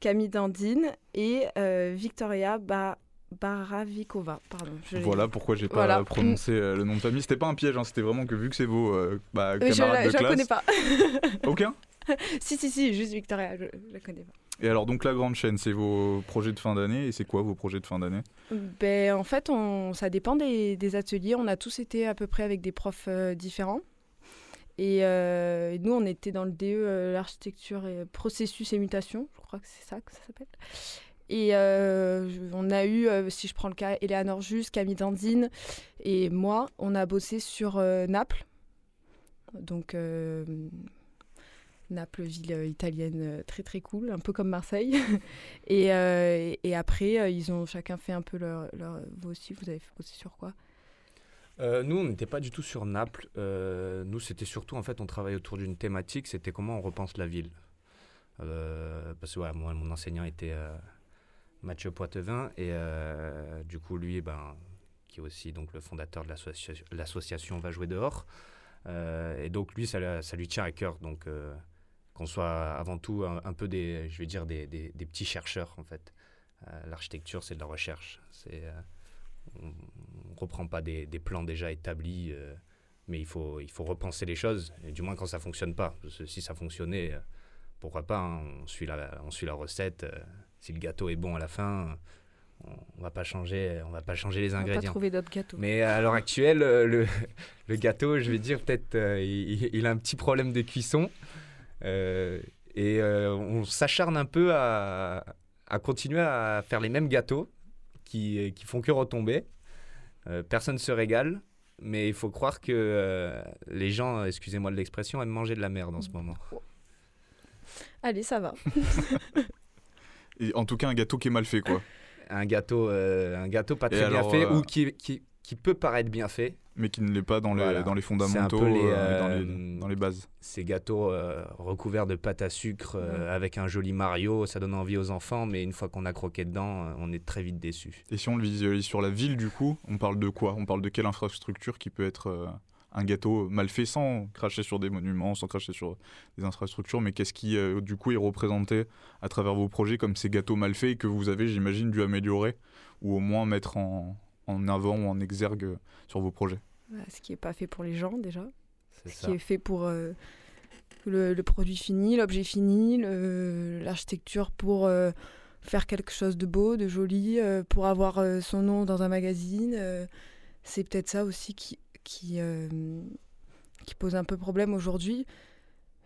Camille Dandine et euh, Victoria ba Baravikova. Pardon, je Voilà pourquoi j'ai pas Voilà. prononcé euh, le nom de famille. C'était pas un piège, hein, c'était vraiment que vu que c'est vos euh, bah, Euh, je camarades la, de je la classe. connais pas. Aucun? Si, si, si, juste Victoria, je, je la connais pas. Et alors donc la grande chaîne, c'est vos projets de fin d'année et c'est quoi vos projets de fin d'année? Ben, en fait, ça dépend des, ateliers. On a tous été à peu près avec des profs euh, différents. Et, euh, et nous, on était dans le DE euh, l'architecture et processus et mutation. Je crois que c'est ça que ça s'appelle. Et on a eu, si je prends le cas, Eleanor Just, Camille Dandine et moi, on a bossé sur Naples. Donc, Naples, ville euh, italienne euh, très très cool, un peu comme Marseille. et, euh, et, après, ils ont chacun fait un peu leur, Vous aussi, vous avez bossé sur quoi? Nous, on n'était pas du tout sur Naples. Nous, c'était surtout, en fait, on travaillait autour d'une thématique, c'était comment on repense la ville. Parce que moi, mon enseignant était Mathieu Poitevin, et du coup, lui, ben, qui est aussi donc, le fondateur de l'associa- l'association Va jouer dehors. Et donc, lui, ça, ça lui tient à cœur. Donc, qu'on soit avant tout un, un peu des, je vais dire, des, des- des petits chercheurs, en fait. Euh, L'architecture, c'est de la recherche. C'est. euh, on ne reprend pas des, des plans déjà établis, euh, mais il faut, il faut repenser les choses, et du moins quand ça ne fonctionne pas. Parce que si ça fonctionnait, euh, pourquoi pas, hein, on, suit la, on suit la recette. si le gâteau est bon à la fin, on va pas changer, on va pas changer les On va pas ingrédients. trouver d'autres gâteaux. Mais à l'heure actuelle, le, le gâteau, je vais dire, peut-être, il, il a un petit problème de cuisson. Euh, et euh, on s'acharne un peu à, à continuer à faire les mêmes gâteaux qui, qui font que retomber. Euh, personne ne se régale, mais il faut croire que euh, les gens, excusez-moi de l'expression, aiment manger de la merde en ce moment. Allez, ça va. Et en tout cas un gâteau qui est mal fait quoi. Un gâteau, euh, un gâteau pas Et très bien alors, fait euh, ou qui, qui, qui peut paraître bien fait. Mais qui ne l'est pas dans les, Voilà. dans les C'est un fondamentaux, les, euh, dans, euh, les, dans les bases. Ces gâteaux euh, recouverts de pâte à sucre euh, avec un joli Mario, ça donne envie aux enfants, mais une fois qu'on a croqué dedans, on est très vite déçu. Et si on le visualise sur la ville, du coup, on parle de quoi? On parle de quelle infrastructure qui peut être euh, un gâteau mal fait sans cracher sur des monuments, sans cracher sur des infrastructures, mais qu'est-ce qui, euh, du coup, est représenté à travers vos projets comme ces gâteaux mal faits que vous avez, j'imagine, dû améliorer ou au moins mettre en, en avant ou en exergue euh, sur vos projets Voilà, ce qui n'est pas fait pour les gens déjà. Ce ça. qui est fait pour euh, le, le produit fini, l'objet fini, l'architecture pour euh, faire quelque chose de beau, de joli, euh, pour avoir son nom dans un magazine. c'est peut-être ça aussi qui, qui, qui pose un peu problème aujourd'hui.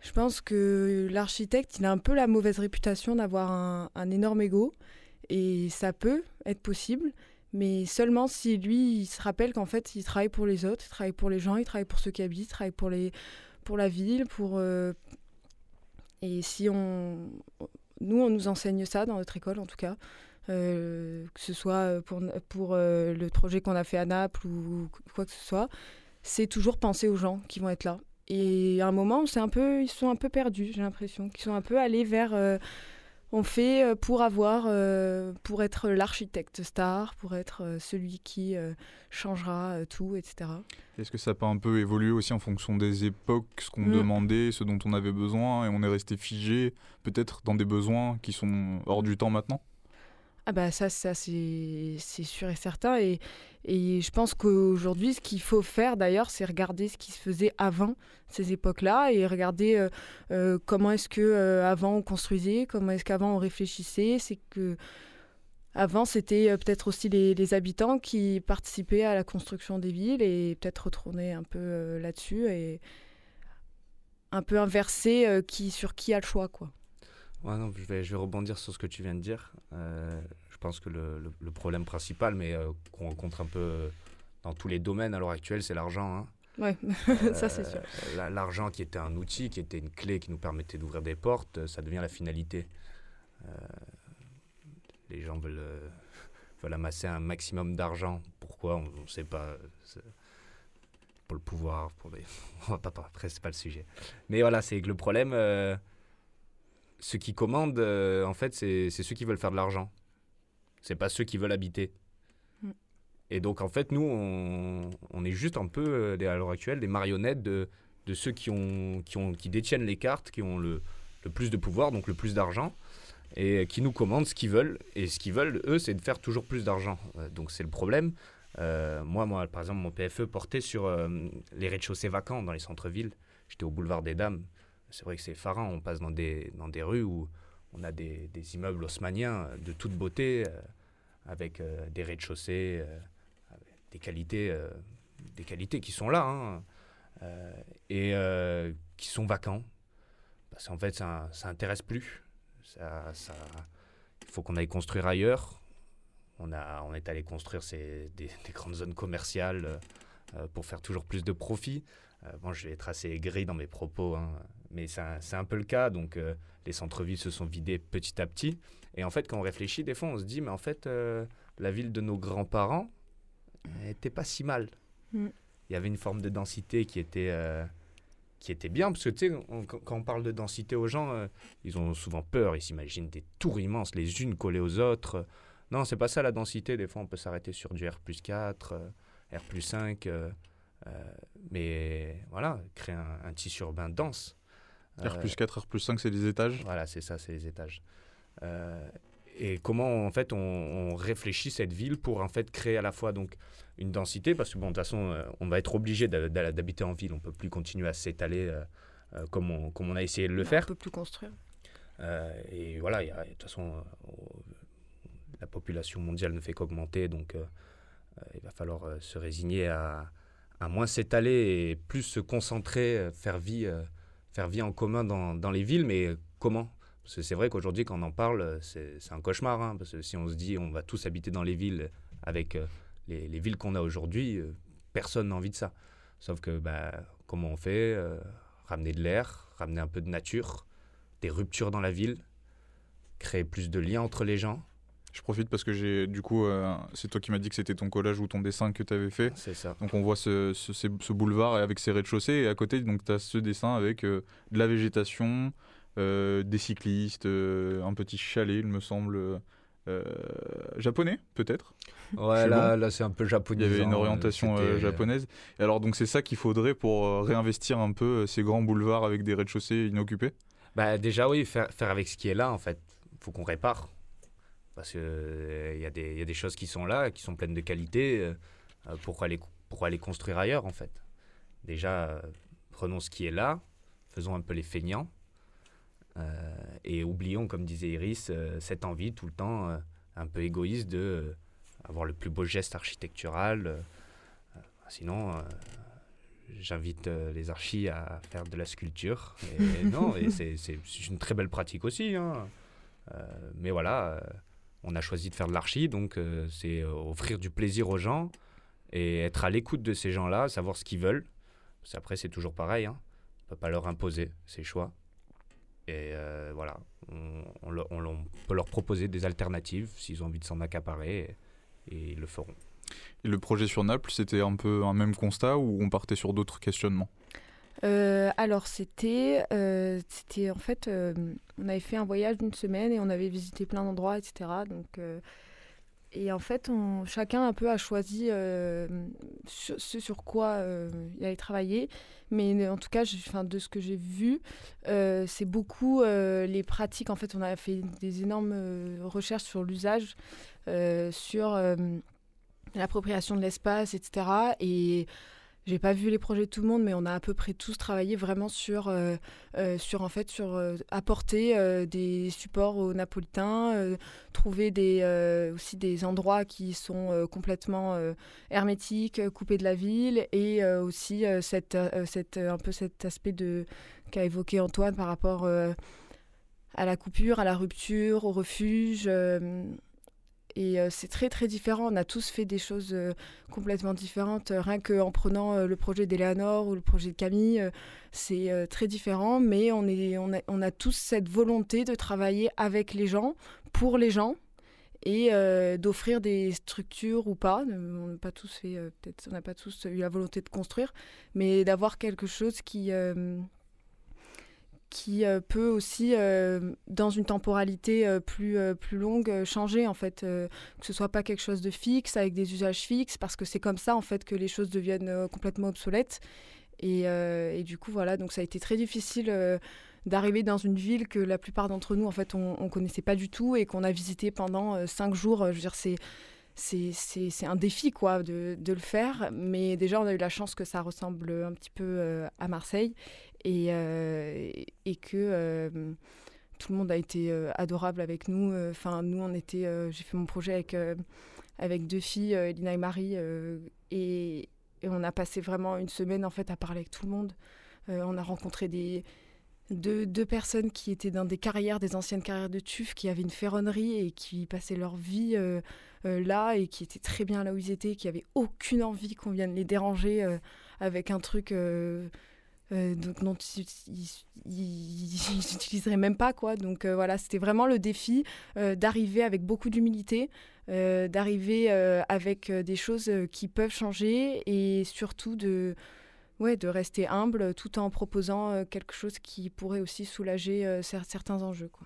Je pense que l'architecte, il a un peu la mauvaise réputation d'avoir un, un énorme ego. Et ça peut être possible, mais seulement si lui, il se rappelle qu'en fait, il travaille pour les autres, il travaille pour les gens, il travaille pour ceux qui habitent, il travaille pour, les, pour la ville, pour... euh, Et si on... Nous, on nous enseigne ça dans notre école, en tout cas. Euh, que ce soit pour, pour euh, le projet qu'on a fait à Naples ou quoi que ce soit, c'est toujours penser aux gens qui vont être là. Et à un moment, c'est un peu, ils sont un peu perdus, j'ai l'impression, qu'ils sont un peu allés vers... on fait euh, pour avoir, euh, pour être l'architecte star, pour être euh, celui qui euh, changera tout, etc. Est-ce que ça peut un peu évoluer aussi en fonction des époques, ce qu'on Mm. demandait, ce dont on avait besoin, et on est resté figé peut-être dans des besoins qui sont hors du temps maintenant? Ah bah ça, ça c'est sûr et certain. Et, et je pense qu'aujourd'hui, ce qu'il faut faire d'ailleurs, c'est regarder ce qui se faisait avant ces époques-là et regarder euh, euh, comment est-ce que euh, avant on construisait, comment est-ce qu'avant on réfléchissait. C'est que avant, c'était peut-être aussi les, les habitants qui participaient à la construction des villes et peut-être retourner un peu là-dessus et un peu inverser qui, sur qui a le choix, quoi. Ouais, non, je, vais, je vais rebondir sur ce que tu viens de dire. Euh, je pense que le, le- le problème principal, mais euh, qu'on rencontre un peu dans tous les domaines à l'heure actuelle, c'est l'argent. hein. Ouais, ça, c'est sûr. la- L'argent qui était un outil, qui était une clé qui nous permettait d'ouvrir des portes, euh, ça devient la finalité. Euh, les gens veulent, euh, veulent amasser un maximum d'argent. Pourquoi? On ne sait pas. Pour le pouvoir, pour les... Après, c'est pas le sujet. Mais voilà, c'est que le problème, euh, ceux qui commandent, en fait, c'est ceux qui veulent faire de l'argent. C'est pas ceux qui veulent habiter. Mm. Et donc, en fait, nous, on, on est juste un peu, à l'heure actuelle, des marionnettes de, de ceux qui, ont, qui, ont, qui détiennent les cartes, qui ont le, le plus de pouvoir, donc le plus d'argent, et qui nous commandent ce qu'ils veulent. Et ce qu'ils veulent, eux, c'est de faire toujours plus d'argent. Euh, donc c'est le problème. Euh, moi, moi, par exemple, mon PFE portait sur euh, les rez-de-chaussée vacants dans les centres-villes. J'étais au boulevard des Dames. C'est vrai que c'est effarant. On passe dans des, dans des rues où on a des, des immeubles haussmanniens de toute beauté, avec des rez-de-chaussée, des qualités, des qualités qui sont là. Hein. et qui sont vacants. Parce qu'en fait, ça, ça intéresse plus. Ça, ça, il faut qu'on aille construire ailleurs. On, a, on est allé construire ces, des, grandes zones commerciales euh, pour faire toujours plus de profit. Euh, bon, je vais être assez gris dans mes propos, hein, mais c'est un, peu le cas. Donc, euh, les centres-villes se sont vidés petit à petit. Et en fait, quand on réfléchit, des fois, on se dit, mais en fait, la ville de nos grands-parents n'était pas si mal. Mm. Il y avait une forme de densité qui était qui était bien, parce que tu sais, quand on parle de densité aux gens, euh, ils ont souvent peur, ils s'imaginent des tours immenses, les unes collées aux autres. Non, c'est pas ça la densité, des fois on peut s'arrêter sur du R plus 4, euh, R plus 5, euh, mais voilà, créer un, tissu urbain dense. R plus 4, R plus 5, c'est les étages Voilà, c'est ça, c'est les étages. et comment en fait on, on, réfléchit cette ville pour en fait créer à la fois donc une densité, parce que bon, de toute façon, euh, on va être obligé d'habiter en ville, on ne peut plus continuer à s'étaler euh, euh, comme, on, comme on a essayé de le faire. On ne peut plus construire. et voilà, de toute façon, la population mondiale ne fait qu'augmenter, donc il va falloir se résigner à, à moins s'étaler et plus se concentrer, faire vie, faire vie en commun dans, les villes, mais comment? Parce que c'est vrai qu'aujourd'hui, quand on en parle, c'est un cauchemar, hein, parce que si on se dit on va tous habiter dans les villes avec les, villes qu'on a aujourd'hui, euh, personne n'a envie de ça. Sauf que, bah, comment on fait euh, Ramener de l'air, ramener un peu de nature, des ruptures dans la ville, créer plus de liens entre les gens. Je profite parce que j'ai, du coup, euh, c'est toi qui m'as dit que c'était ton collage ou ton dessin que tu avais fait. C'est ça. Donc on voit ce, ce, boulevard avec ses rez-de-chaussée et à côté, donc tu as ce dessin avec de la végétation, des cyclistes, un petit chalet, il me semble. japonais, peut-être Ouais, là, là c'est un peu japonais. Il y avait une orientation euh, japonaise. Et alors, donc, c'est ça qu'il faudrait pour euh, réinvestir un peu euh, ces grands boulevards avec des rez-de-chaussée inoccupés? Bah, Déjà, oui, faire, faire avec ce qui est là, en fait. Il faut qu'on répare. Parce qu'il il y, a des, choses qui sont là, qui sont pleines de qualité. pourquoi, les, pourquoi les construire ailleurs, en fait Déjà, prenons ce qui est là, faisons un peu les feignants. et oublions, comme disait Iris, cette envie tout le temps un peu égoïste de avoir le plus beau geste architectural. Euh, euh, sinon, euh, j'invite les archis à faire de la sculpture. Et, non, et c'est une très belle pratique aussi. Hein. mais voilà, on a choisi de faire de l'archi, donc c'est offrir du plaisir aux gens et être à l'écoute de ces gens-là, savoir ce qu'ils veulent. Après, c'est toujours pareil. Hein. On ne peut pas leur imposer ses choix. Et voilà, on, peut leur proposer des alternatives s'ils ont envie de s'en accaparer et ils le feront. Et le projet sur Naples, c'était un peu un même constat ou on partait sur d'autres questionnements? Euh, alors c'était, euh, c'était en fait, euh, on avait fait un voyage d'une semaine et on avait visité plein d'endroits, etc. Donc, et en fait, chacun un peu a choisi ce sur, quoi il allait travailler. Mais en tout cas, de ce que j'ai vu, c'est beaucoup les pratiques. En fait, on a fait des énormes recherches sur l'usage sur l'appropriation de l'espace, etc. Et j'ai pas vu les projets de tout le monde, mais on a à peu près tous travaillé vraiment sur, euh, sur en fait, sur apporter des supports aux Napolitains, trouver des, aussi des endroits qui sont complètement hermétiques, coupés de la ville, et aussi cette, cette, un peu cet aspect de qu'a évoqué Antoine par rapport à la coupure, à la rupture, au refuge. Et euh, c'est très très différent. On a tous fait des choses euh, complètement différentes. Euh, rien qu'en prenant le projet d'Eléanor ou le projet de Camille, c'est très différent. Mais on, est, on, a, on a tous cette volonté de travailler avec les gens, pour les gens, et d'offrir des structures ou pas. On n'a pas tous fait, peut-être, on n'a pas tous eu la volonté de construire, mais d'avoir quelque chose qui qui euh, peut aussi, euh, dans une temporalité euh, plus, plus longue, changer en fait, que ce soit pas quelque chose de fixe avec des usages fixes, parce que c'est comme ça en fait que les choses deviennent complètement obsolètes. Et, et, du coup voilà, donc ça a été très difficile d'arriver dans une ville que la plupart d'entre nous en fait on, on connaissait pas du tout et qu'on a visité pendant cinq jours. Je veux dire c'est c'est un défi quoi de, de, le faire mais déjà on a eu la chance que ça ressemble un petit peu à Marseille et, euh, et que euh, tout le monde a été euh, adorable avec nous. Enfin, nous, on était, j'ai fait mon projet avec, avec deux filles, Lina et Marie, et, on a passé vraiment une semaine en fait à parler avec tout le monde. on a rencontré des, deux, deux, personnes qui étaient dans des carrières, des anciennes carrières de TUF, qui avaient une ferronnerie et qui passaient leur vie là et qui étaient très bien là où ils étaient, qui n'avaient aucune envie qu'on vienne les déranger avec un truc euh, donc non, ils n'utiliseraient même pas quoi. Donc euh, voilà, c'était vraiment le défi euh, d'arriver avec beaucoup d'humilité, d'arriver avec des choses qui peuvent changer et surtout de ouais de rester humble tout en proposant quelque chose qui pourrait aussi soulager certains enjeux quoi.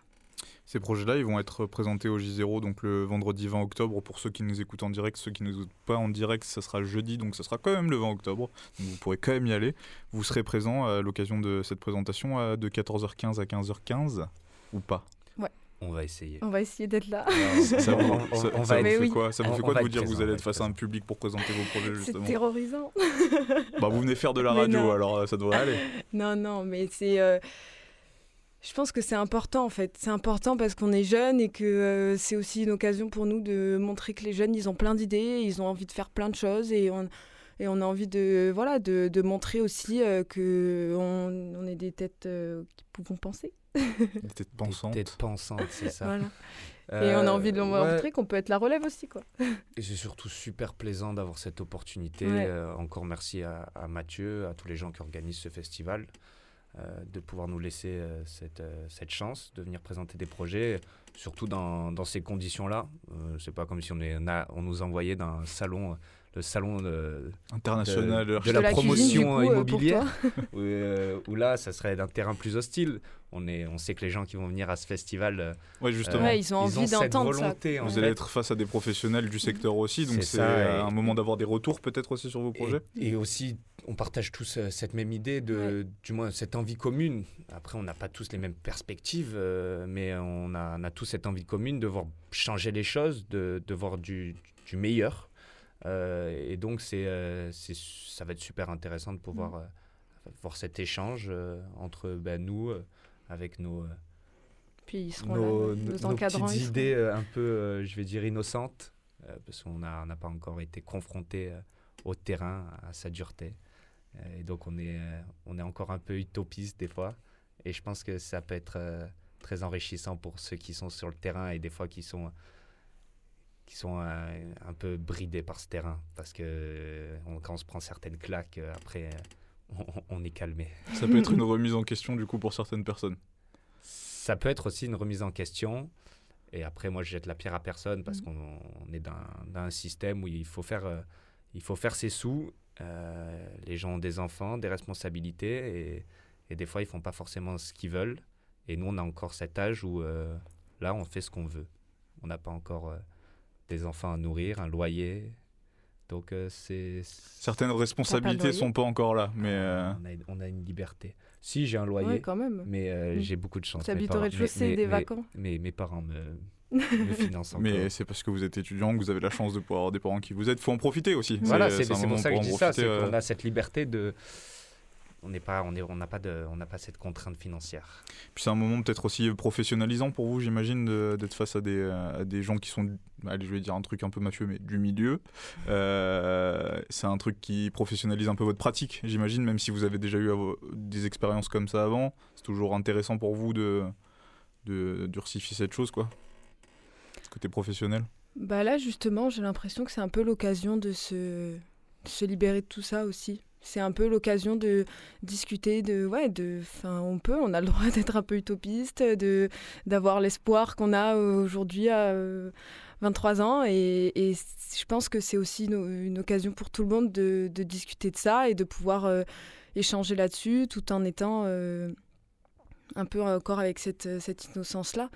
Ces projets-là, ils vont être présentés au J0 donc le vendredi 20 octobre pour ceux qui nous écoutent en direct. Ceux qui ne nous écoutent pas en direct, ça sera jeudi, donc ça sera quand même le 20 octobre. Donc vous pourrez quand même y aller. Vous serez présent à l'occasion de cette présentation de 14h15 à 15h15 ou pas? Ouais. On va essayer. On va essayer d'être là. ça, vous, fait quoi? Ça vous fait quoi de vous dire que vous allez être face à un public pour présenter vos projets justement? C'est terrorisant. bah vous venez faire de la radio, alors ça devrait aller. Non, non, mais c'est... Euh, je pense que c'est important en fait. C'est important parce qu'on est jeune et que euh, c'est aussi une occasion pour nous de montrer que les jeunes, ils ont plein d'idées, ils ont envie de faire plein de choses et on, et on a envie de, voilà, de, de montrer aussi euh, que qu'on on est des têtes euh, qui pouvons penser. Des têtes pensantes. Des têtes pensantes, c'est ça. Voilà. et on a envie de montrer qu'on peut être la relève aussi. Quoi. Et c'est surtout super plaisant d'avoir cette opportunité. encore merci à, à Mathieu, à tous les gens qui organisent ce festival. Euh, de pouvoir nous laisser euh, cette, euh, cette, chance de venir présenter des projets, surtout dans, dans ces conditions-là. c'est pas comme si on, est, on, nous envoyait d'un salon le salon de, international de, la, promotion immobilière, où, là, ça serait d'un terrain plus hostile. On, est, on sait que les gens qui vont venir à ce festival, ouais, justement. ils ont envie d'entendre ça. Vous allez être face à des professionnels du secteur aussi, donc c'est un moment d'avoir des retours peut-être aussi sur vos projets. et aussi on partage tous euh, cette même idée, de, du moins cette envie commune. Après, on n'a pas tous les mêmes perspectives, euh, mais on a, tous cette envie commune de voir changer les choses, de, voir du, meilleur. Euh, et donc, c'est, ça va être super intéressant de pouvoir mm. voir cet échange entre ben, nous, avec nos, Puis nos, petites idées un peu, je vais dire, innocentes, parce qu'on n'a pas encore été confronté au terrain, à sa dureté. Euh, et donc, on est, euh, on est encore un peu utopiste des fois. Et je pense que ça peut être euh, très enrichissant pour ceux qui sont sur le terrain et des fois qui sont qui sont un peu bridés par ce terrain parce que quand on se prend certaines claques après on, est calmé. Ça peut être une remise en question du coup pour certaines personnes. Ça peut être aussi une remise en question et après moi je jette la pierre à personne parce mmh. qu'on est dans, dans, un système où il faut faire il faut faire ses sous euh, les gens ont des enfants, des responsabilités et, des fois ils font pas forcément ce qu'ils veulent. Et nous on a encore cet âge où euh, là on fait ce qu'on veut. On n'a pas encore euh, des enfants à nourrir, un loyer. Donc c'est certaines responsabilités sont pas encore là, mais on a, une liberté. Si j'ai un loyer, quand même. mais mm. j'ai beaucoup de chance. Tu habites au rez-de-chaussée des vacances. Mais mes parents me Mais c'est parce que vous êtes étudiant que vous avez la chance de pouvoir avoir des parents qui vous aident. faut en profiter aussi. Voilà, c'est pour ça que je dis ça. C'est qu'on a cette liberté de on n'est pas on est on n'a pas de on n'a pas cette contrainte financière. Puis c'est un moment peut-être aussi professionnalisant pour vous j'imagine d'être face à des, à des gens qui sont allez je vais dire un truc un peu mafieux mais du milieu. Euh, c'est un truc qui professionnalise un peu votre pratique j'imagine même si vous avez déjà eu des expériences comme ça avant. C'est toujours intéressant pour vous de de durcifier cette chose quoi. Côté professionnel. Bah là justement, j'ai l'impression que c'est un peu l'occasion de se, se libérer de tout ça aussi. C'est un peu l'occasion de discuter de ouais de enfin on peut on a le droit d'être un peu utopiste de d'avoir l'espoir qu'on a aujourd'hui à 23 ans et, je pense que c'est aussi une, occasion pour tout le monde de, discuter de ça et de pouvoir euh, échanger là-dessus tout en étant euh, un peu encore avec cette, cette innocence-là.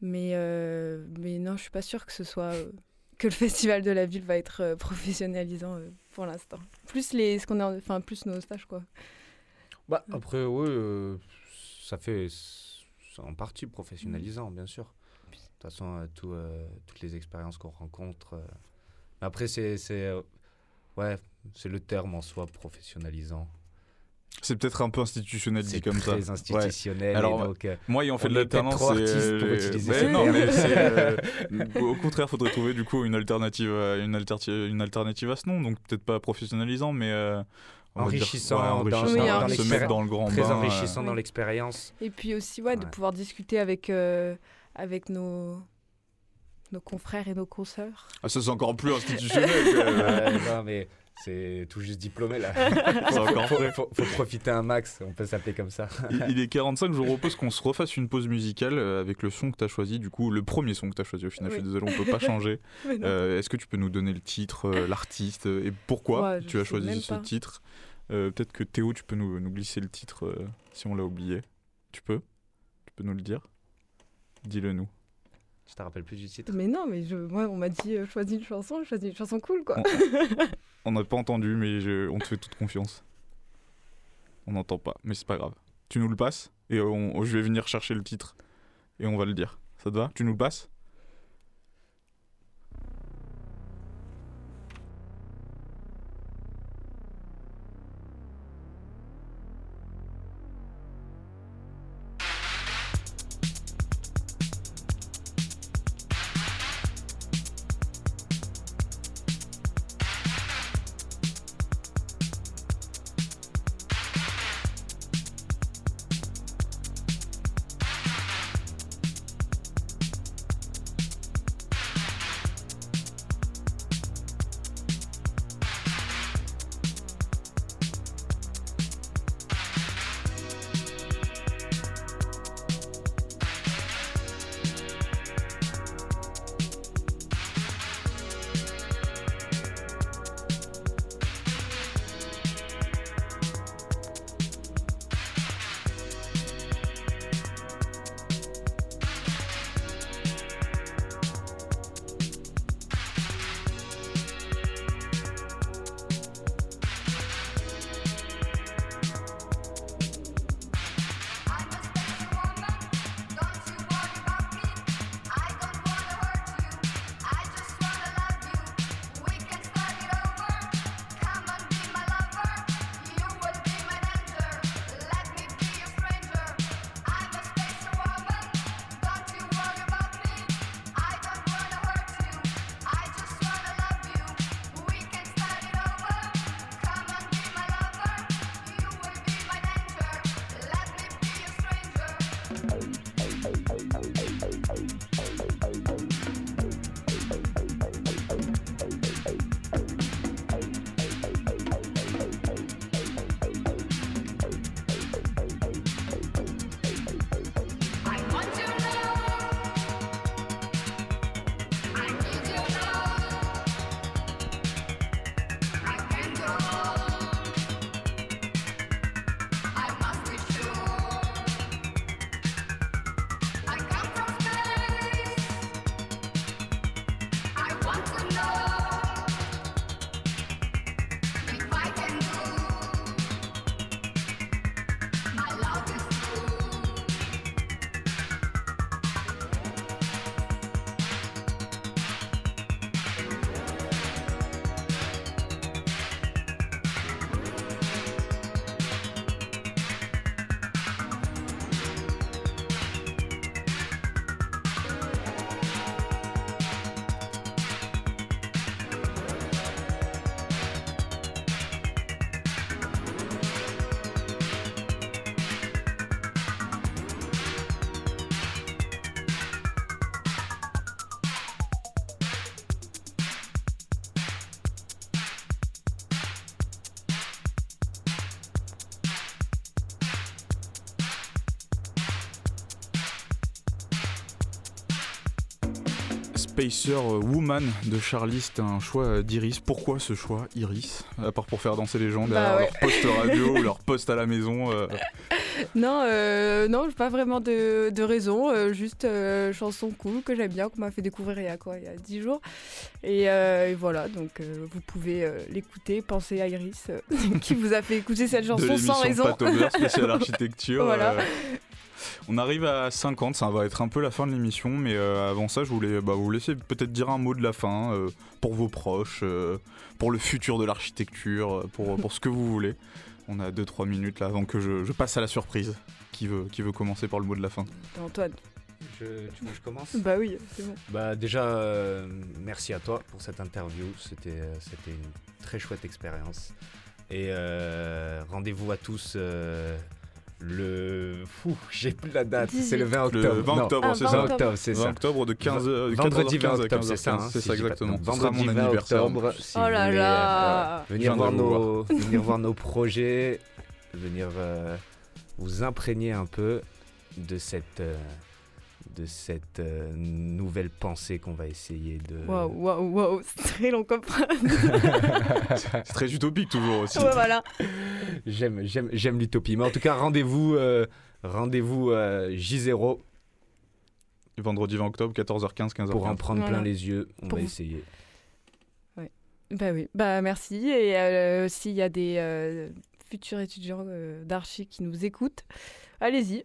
Mais, euh, mais non, je suis pas sûre que ce soit euh, que le festival de la ville va être euh, professionnalisant euh, pour l'instant. Plus les, ce qu'on a, enfin plus nos stages quoi. Bah, après, oui, euh, ça fait. En partie professionnalisant, bien sûr. De toute façon, euh, tout, euh, toutes les expériences qu'on rencontre. mais Après, c'est. c'est, ouais, c'est le terme en soi, professionnalisant. C'est peut-être un peu institutionnel dit comme ça. très institutionnel, et Alors, donc, euh, moi, ayant fait de l'alternance, c'est- c'est, euh, au contraire, faudrait trouver du coup une alternative, à- une alternative, une alternative à ce nom. Donc peut-être pas professionnalisant, mais euh, enrichissant, dans- enrichissant, Oui, dans se mettre dans le grand très bain. euh, enrichissant dans l'expérience. Et puis aussi ouais, de pouvoir discuter avec euh, avec nos nos confrères et nos consoeurs. Ah, ça c'est encore plus institutionnel. non, mais c'est tout juste diplômé là. Faut, vrai. faut- faut profiter un max, on peut s'appeler comme ça. Il il est 45, je vous propose qu'on se refasse une pause musicale euh, avec le son que tu as choisi, du coup, le premier son que tu as choisi au final. Je suis désolé, on peut pas changer. Euh, Est-ce que tu peux nous donner le titre, euh, l'artiste et pourquoi Ouais, tu as choisi ce pas. titre? Euh, Peut-être que Théo, tu peux nous, nous glisser le titre euh, si on l'a oublié. Tu peux? Tu peux nous le dire? Dis-le nous. Je te rappelle plus du titre. Mais non, mais je, moi on m'a dit euh, choisis une chanson, choisis une chanson cool quoi. On n'a pas entendu, mais on te fait toute confiance. On n'entend pas, mais c'est pas grave. Tu nous le passes et on- je vais venir chercher le titre et on va le dire. Ça te va? Tu nous le passes? Spacer euh, Woman de Charlie, c'était un choix euh, d'Iris. Pourquoi ce choix, Iris À part pour faire danser les gens derrière Bah ouais. leur poste radio ou leur poste à la maison. euh, Non, euh, non, pas vraiment de, de raison. euh, juste chanson cool que j'aime bien, qu'on m'a fait découvrir il y a quoi, il y a 10 jours. Et, et voilà, donc vous pouvez l'écouter. Pensez à Iris qui vous a fait écouter cette de chanson l'émission sans raison. Patober spéciale architecture. Voilà. On arrive à 50, ça va être un peu la fin de l'émission, mais euh, avant ça, je voulais bah, vous laisser peut-être dire un mot de la fin euh, pour vos proches, euh, pour le futur de l'architecture, pour, pour ce que vous voulez. On a 2-3 minutes là avant que je, je passe à la surprise. Qui veut, qui veut commencer par le mot de la fin? Antoine. Je, tu veux que je commence? Bah oui, c'est bon. Bah déjà, euh, merci à toi pour cette interview. C'était euh, c'était une très chouette expérience. Et euh, rendez-vous à tous euh, le... Fou, j'ai plus la date. C'est le 20 octobre. Le 20 Non, octobre, Ah, c'est 20 ça. 20 octobre, c'est 20 ça. octobre de 15 de 14 Vendredi 20 15 à octobre, c'est ça. 15, hein, c'est si ça exactement. Vendredi mon 20 anniversaire. octobre, Oh là là. euh, venir, voir nos, venir voir nos projets, venir euh, vous imprégner un peu de cette, euh, de cette euh, nouvelle pensée qu'on va essayer de... Waouh, waouh, waouh, c'est très long comme phrase. C'est très utopique toujours aussi. ouais, voilà. J'aime, j'aime, j'aime l'utopie. Mais en tout cas, rendez-vous, euh, rendez-vous euh, J0 Vendredi 20 octobre, 14h15, 15h15. pour en prendre Voilà. plein les yeux. On Pour va vous- essayer. Bah oui, bah merci. Et euh, s'il y a des euh, futurs étudiants euh, d'archi qui nous écoutent, allez-y.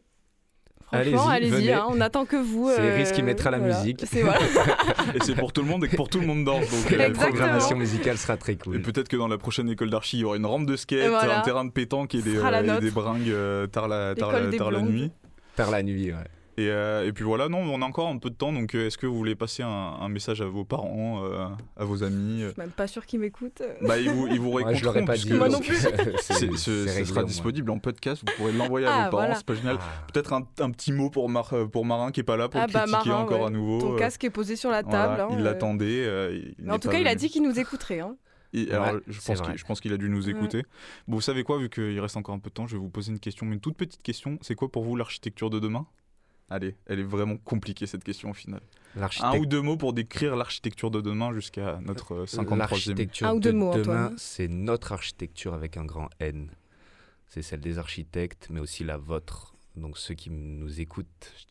Franchement, Allez-y, hein, on attend que vous. C'est Iris qui euh, mettra la voilà. musique. C'est voilà. Et c'est pour tout le monde et que pour tout le monde danse. Donc, euh, La programmation musicale sera très Et cool. peut-être que dans la prochaine école d'archi, il y aura une rampe de skate, Et voilà. un terrain de pétanque et des, euh, et des bringues euh, tard la, tard tard nuit. Par la nuit, ouais. Et, euh, et puis voilà, non, on a encore un peu de temps, donc euh, est-ce que vous voulez passer un, un message à vos parents, euh, à vos amis Je suis même pas sûre qu'ils m'écoutent. Bah, ils vous, ils vous Ouais, je l'aurais pas dit. Moi non plus. ce- c'est ce réglé, sera disponible en podcast, vous pourrez l'envoyer à Ah, vos parents, voilà. c'est pas génial. Ah. Peut-être un, un petit mot pour, Mar- pour Marin qui est pas là, pour ah bah critiquer Marin, encore ouais. à nouveau. Ton casque est posé sur la voilà, table. hein, il euh. l'attendait. euh, en tout cas, il a dit qu'il nous écouterait. Hein. Et alors, Ouais, je, pense qu'il, je pense qu'il a dû nous écouter. Bon, vous savez quoi, vu qu'il reste encore un peu de temps, je vais vous poser une question, mais une toute petite question. C'est quoi pour vous l'architecture de demain? Allez, elle est vraiment compliquée cette question au final. Un ou deux mots pour décrire l'architecture de demain jusqu'à notre euh, 53e. L'architecture Un ou de deux mots, demain, c'est notre architecture avec un grand N. C'est celle des architectes, mais aussi la vôtre. Donc ceux qui nous écoutent,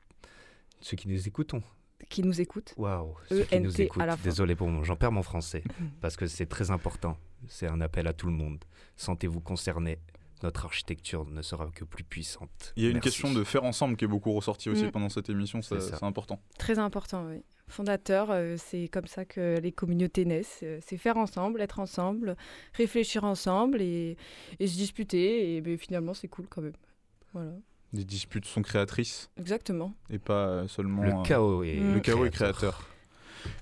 ceux qui nous écoutons. Qui nous écoute. Waouh, ceux qui nous écoutent. Désolé pour moi, j'en perds mon français parce que c'est très important. C'est un appel à tout le monde. Sentez-vous concerné. Notre architecture ne sera que plus puissante. Il y a une Merci. question de faire ensemble qui est beaucoup ressortie aussi Mm. pendant cette émission, ça- C'est important. Très important, oui. Fondateur, euh, c'est comme ça que les communautés naissent. euh, C'est faire ensemble, être ensemble, réfléchir ensemble et, et se disputer. Et ben, finalement, c'est cool quand même. Voilà, Les disputes sont créatrices exactement. et pas seulement. Le euh, chaos est Mm. Le chaos est créateur.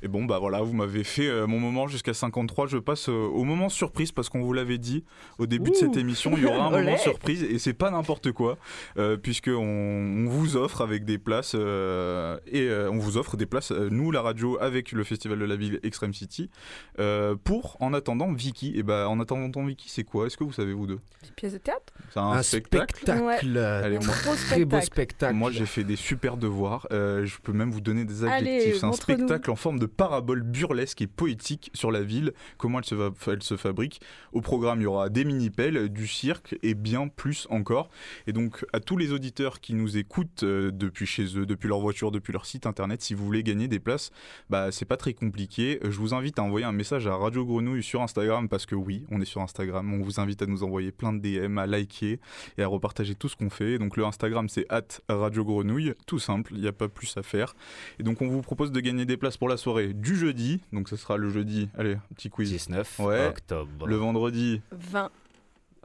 Et bon, bah voilà, vous m'avez fait euh, mon moment jusqu'à 53. Je passe euh, au moment surprise parce qu'on vous l'avait dit au début de cette émission, il y aura un moment surprise et c'est pas n'importe quoi, euh, puisque on, on vous offre avec des places euh, et euh, on vous offre des places, euh, nous la radio avec le festival de la ville Extreme City, euh, pour en attendant Vicky. Et bah en attendant Vicky, c'est quoi? Est-ce que vous savez vous deux? Petite pièce de théâtre? C'est un, un spectacle. spectacle, Allez, Un moi- très beau spectacle. Moi, j'ai fait des super devoirs. Euh, je peux même vous donner des Allez, adjectifs. C'est un spectacle en forme de parabole burlesque et poétique sur la ville, comment elle se, fabrique. Au programme, il y aura des mini-pelles, du cirque et bien plus encore. Et donc, à tous les auditeurs qui nous écoutent euh, depuis chez eux, depuis leur voiture, depuis leur site internet, si vous voulez gagner des places, bah, c'est pas très compliqué. Je vous invite à envoyer un message à Radio Grenouille sur Instagram parce que oui, on est sur Instagram. On vous invite à nous envoyer plein de DM, à liker et à repartager tout ce qu'on fait. Donc le Instagram c'est Radio Grenouille, tout simple, il n'y a pas plus à faire. Et donc on vous propose de gagner des places pour la soirée du jeudi. Donc ce sera le jeudi, allez, un petit quiz. 19 Ouais. octobre. Le vendredi, 20.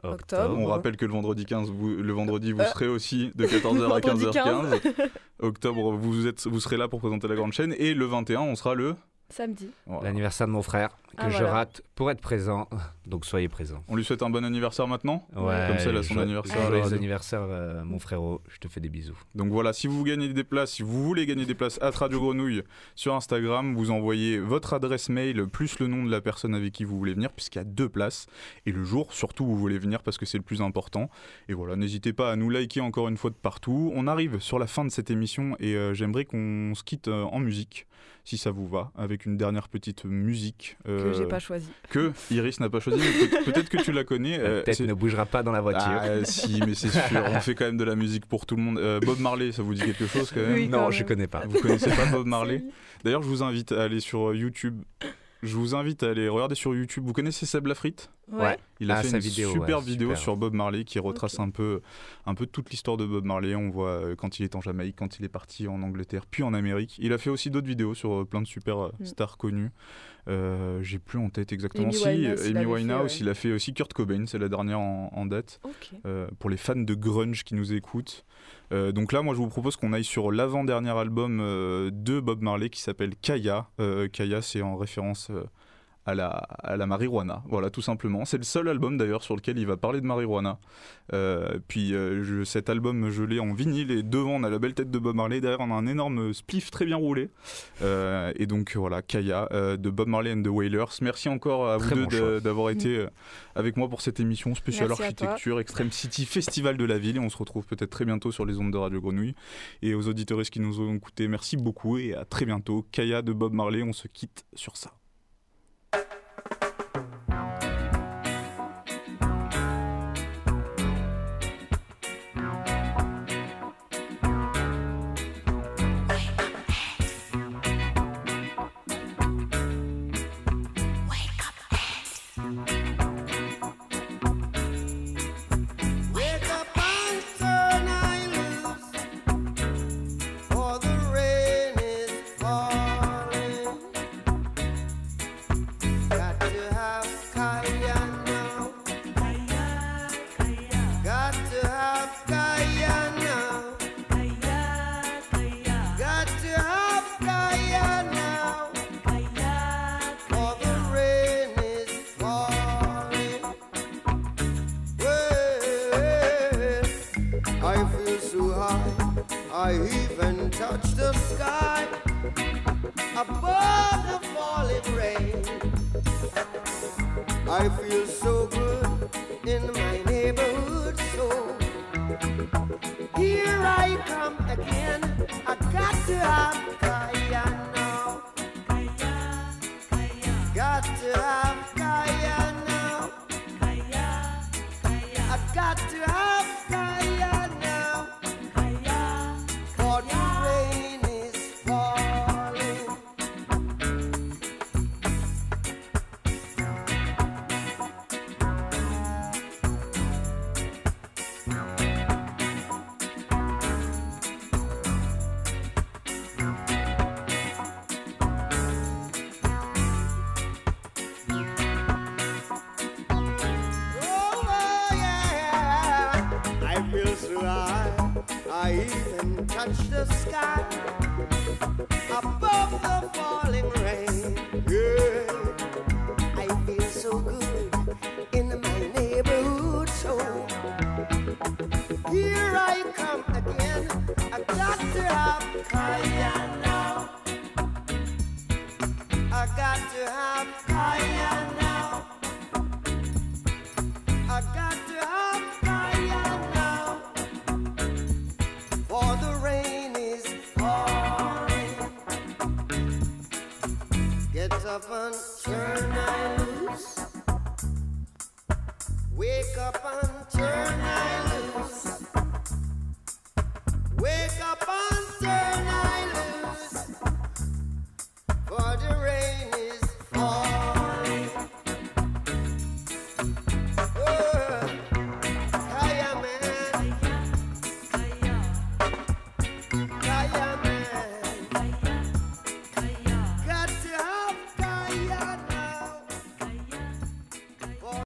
octobre. on rappelle que le vendredi 15, vous, le vendredi vous Euh. serez aussi de 14h à Vendredi 15h15. Octobre, vous, êtes, vous serez là pour présenter la grande chaîne. Et le 21, on sera le... Samedi. Voilà. L'anniversaire de mon frère, que Ah, je voilà. rate pour être présent. Donc soyez présents. On lui souhaite un bon anniversaire maintenant Ouais, Comme ça, il a son anniversaire Joyeux anniversaire, euh, mon frérot. Je te fais des bisous. Donc voilà, si vous gagnez des places, si vous voulez gagner des places à Radio Grenouille sur Instagram, vous envoyez votre adresse mail plus le nom de la personne avec qui vous voulez venir, puisqu'il y a deux places. Et le jour, surtout, vous voulez venir parce que c'est le plus important. Et voilà, n'hésitez pas à nous liker encore une fois de partout. On arrive sur la fin de cette émission et euh, j'aimerais qu'on se quitte euh, en musique, si ça vous va, avec une dernière petite musique. Que j'ai pas choisi. Que Iris n'a pas choisi, peut-être que tu la connais. Euh, c'est- ne bougera pas dans la voiture. Ah, si, mais c'est sûr, on fait quand même de la musique pour tout le monde. Euh, Bob Marley, ça vous dit quelque chose quand même Oui, quand non, même. je connais pas. Vous connaissez pas Bob Marley? D'ailleurs, je vous invite à aller sur euh, YouTube. Je vous invite à aller regarder sur YouTube. Vous connaissez Seb Lafrite? Ouais. Il a Ah, fait une vidéo, super ouais, vidéo super. sur Bob Marley qui retrace un peu, un peu toute l'histoire de Bob Marley. On voit euh, quand il est en Jamaïque, quand il est parti en Angleterre, puis en Amérique. Il a fait aussi d'autres vidéos sur euh, plein de super euh, Mm. stars connus. Euh, J'ai plus en tête exactement. Amy si, Winehouse, il Amy fait, Winehouse, ouais. il a fait aussi Kurt Cobain, c'est la dernière en, en date. Euh, pour les fans de grunge qui nous écoutent. Euh, donc là, moi, je vous propose qu'on aille sur l'avant-dernier album euh, de Bob Marley qui s'appelle Kaya. Euh, Kaya, c'est en référence euh, à, la, à la marijuana. Voilà, tout simplement. C'est le seul album d'ailleurs sur lequel il va parler de marijuana. Euh, puis euh, je- cet album, je l'ai en vinyle et devant, on a la belle tête de Bob Marley. Derrière, on a un énorme spliff très bien roulé. Euh, et donc voilà, Kaya euh, de Bob Marley and the Wailers. Merci encore à vous deux d'avoir été avec moi pour cette émission spéciale Merci architecture, Extreme City, Festival de la ville. Et on se retrouve peut-être très bientôt sur les ondes de Radio Grenouille. Et aux auditeurs qui nous ont écoutés, merci beaucoup et à très bientôt. Kaya de Bob Marley, on se quitte sur ça. you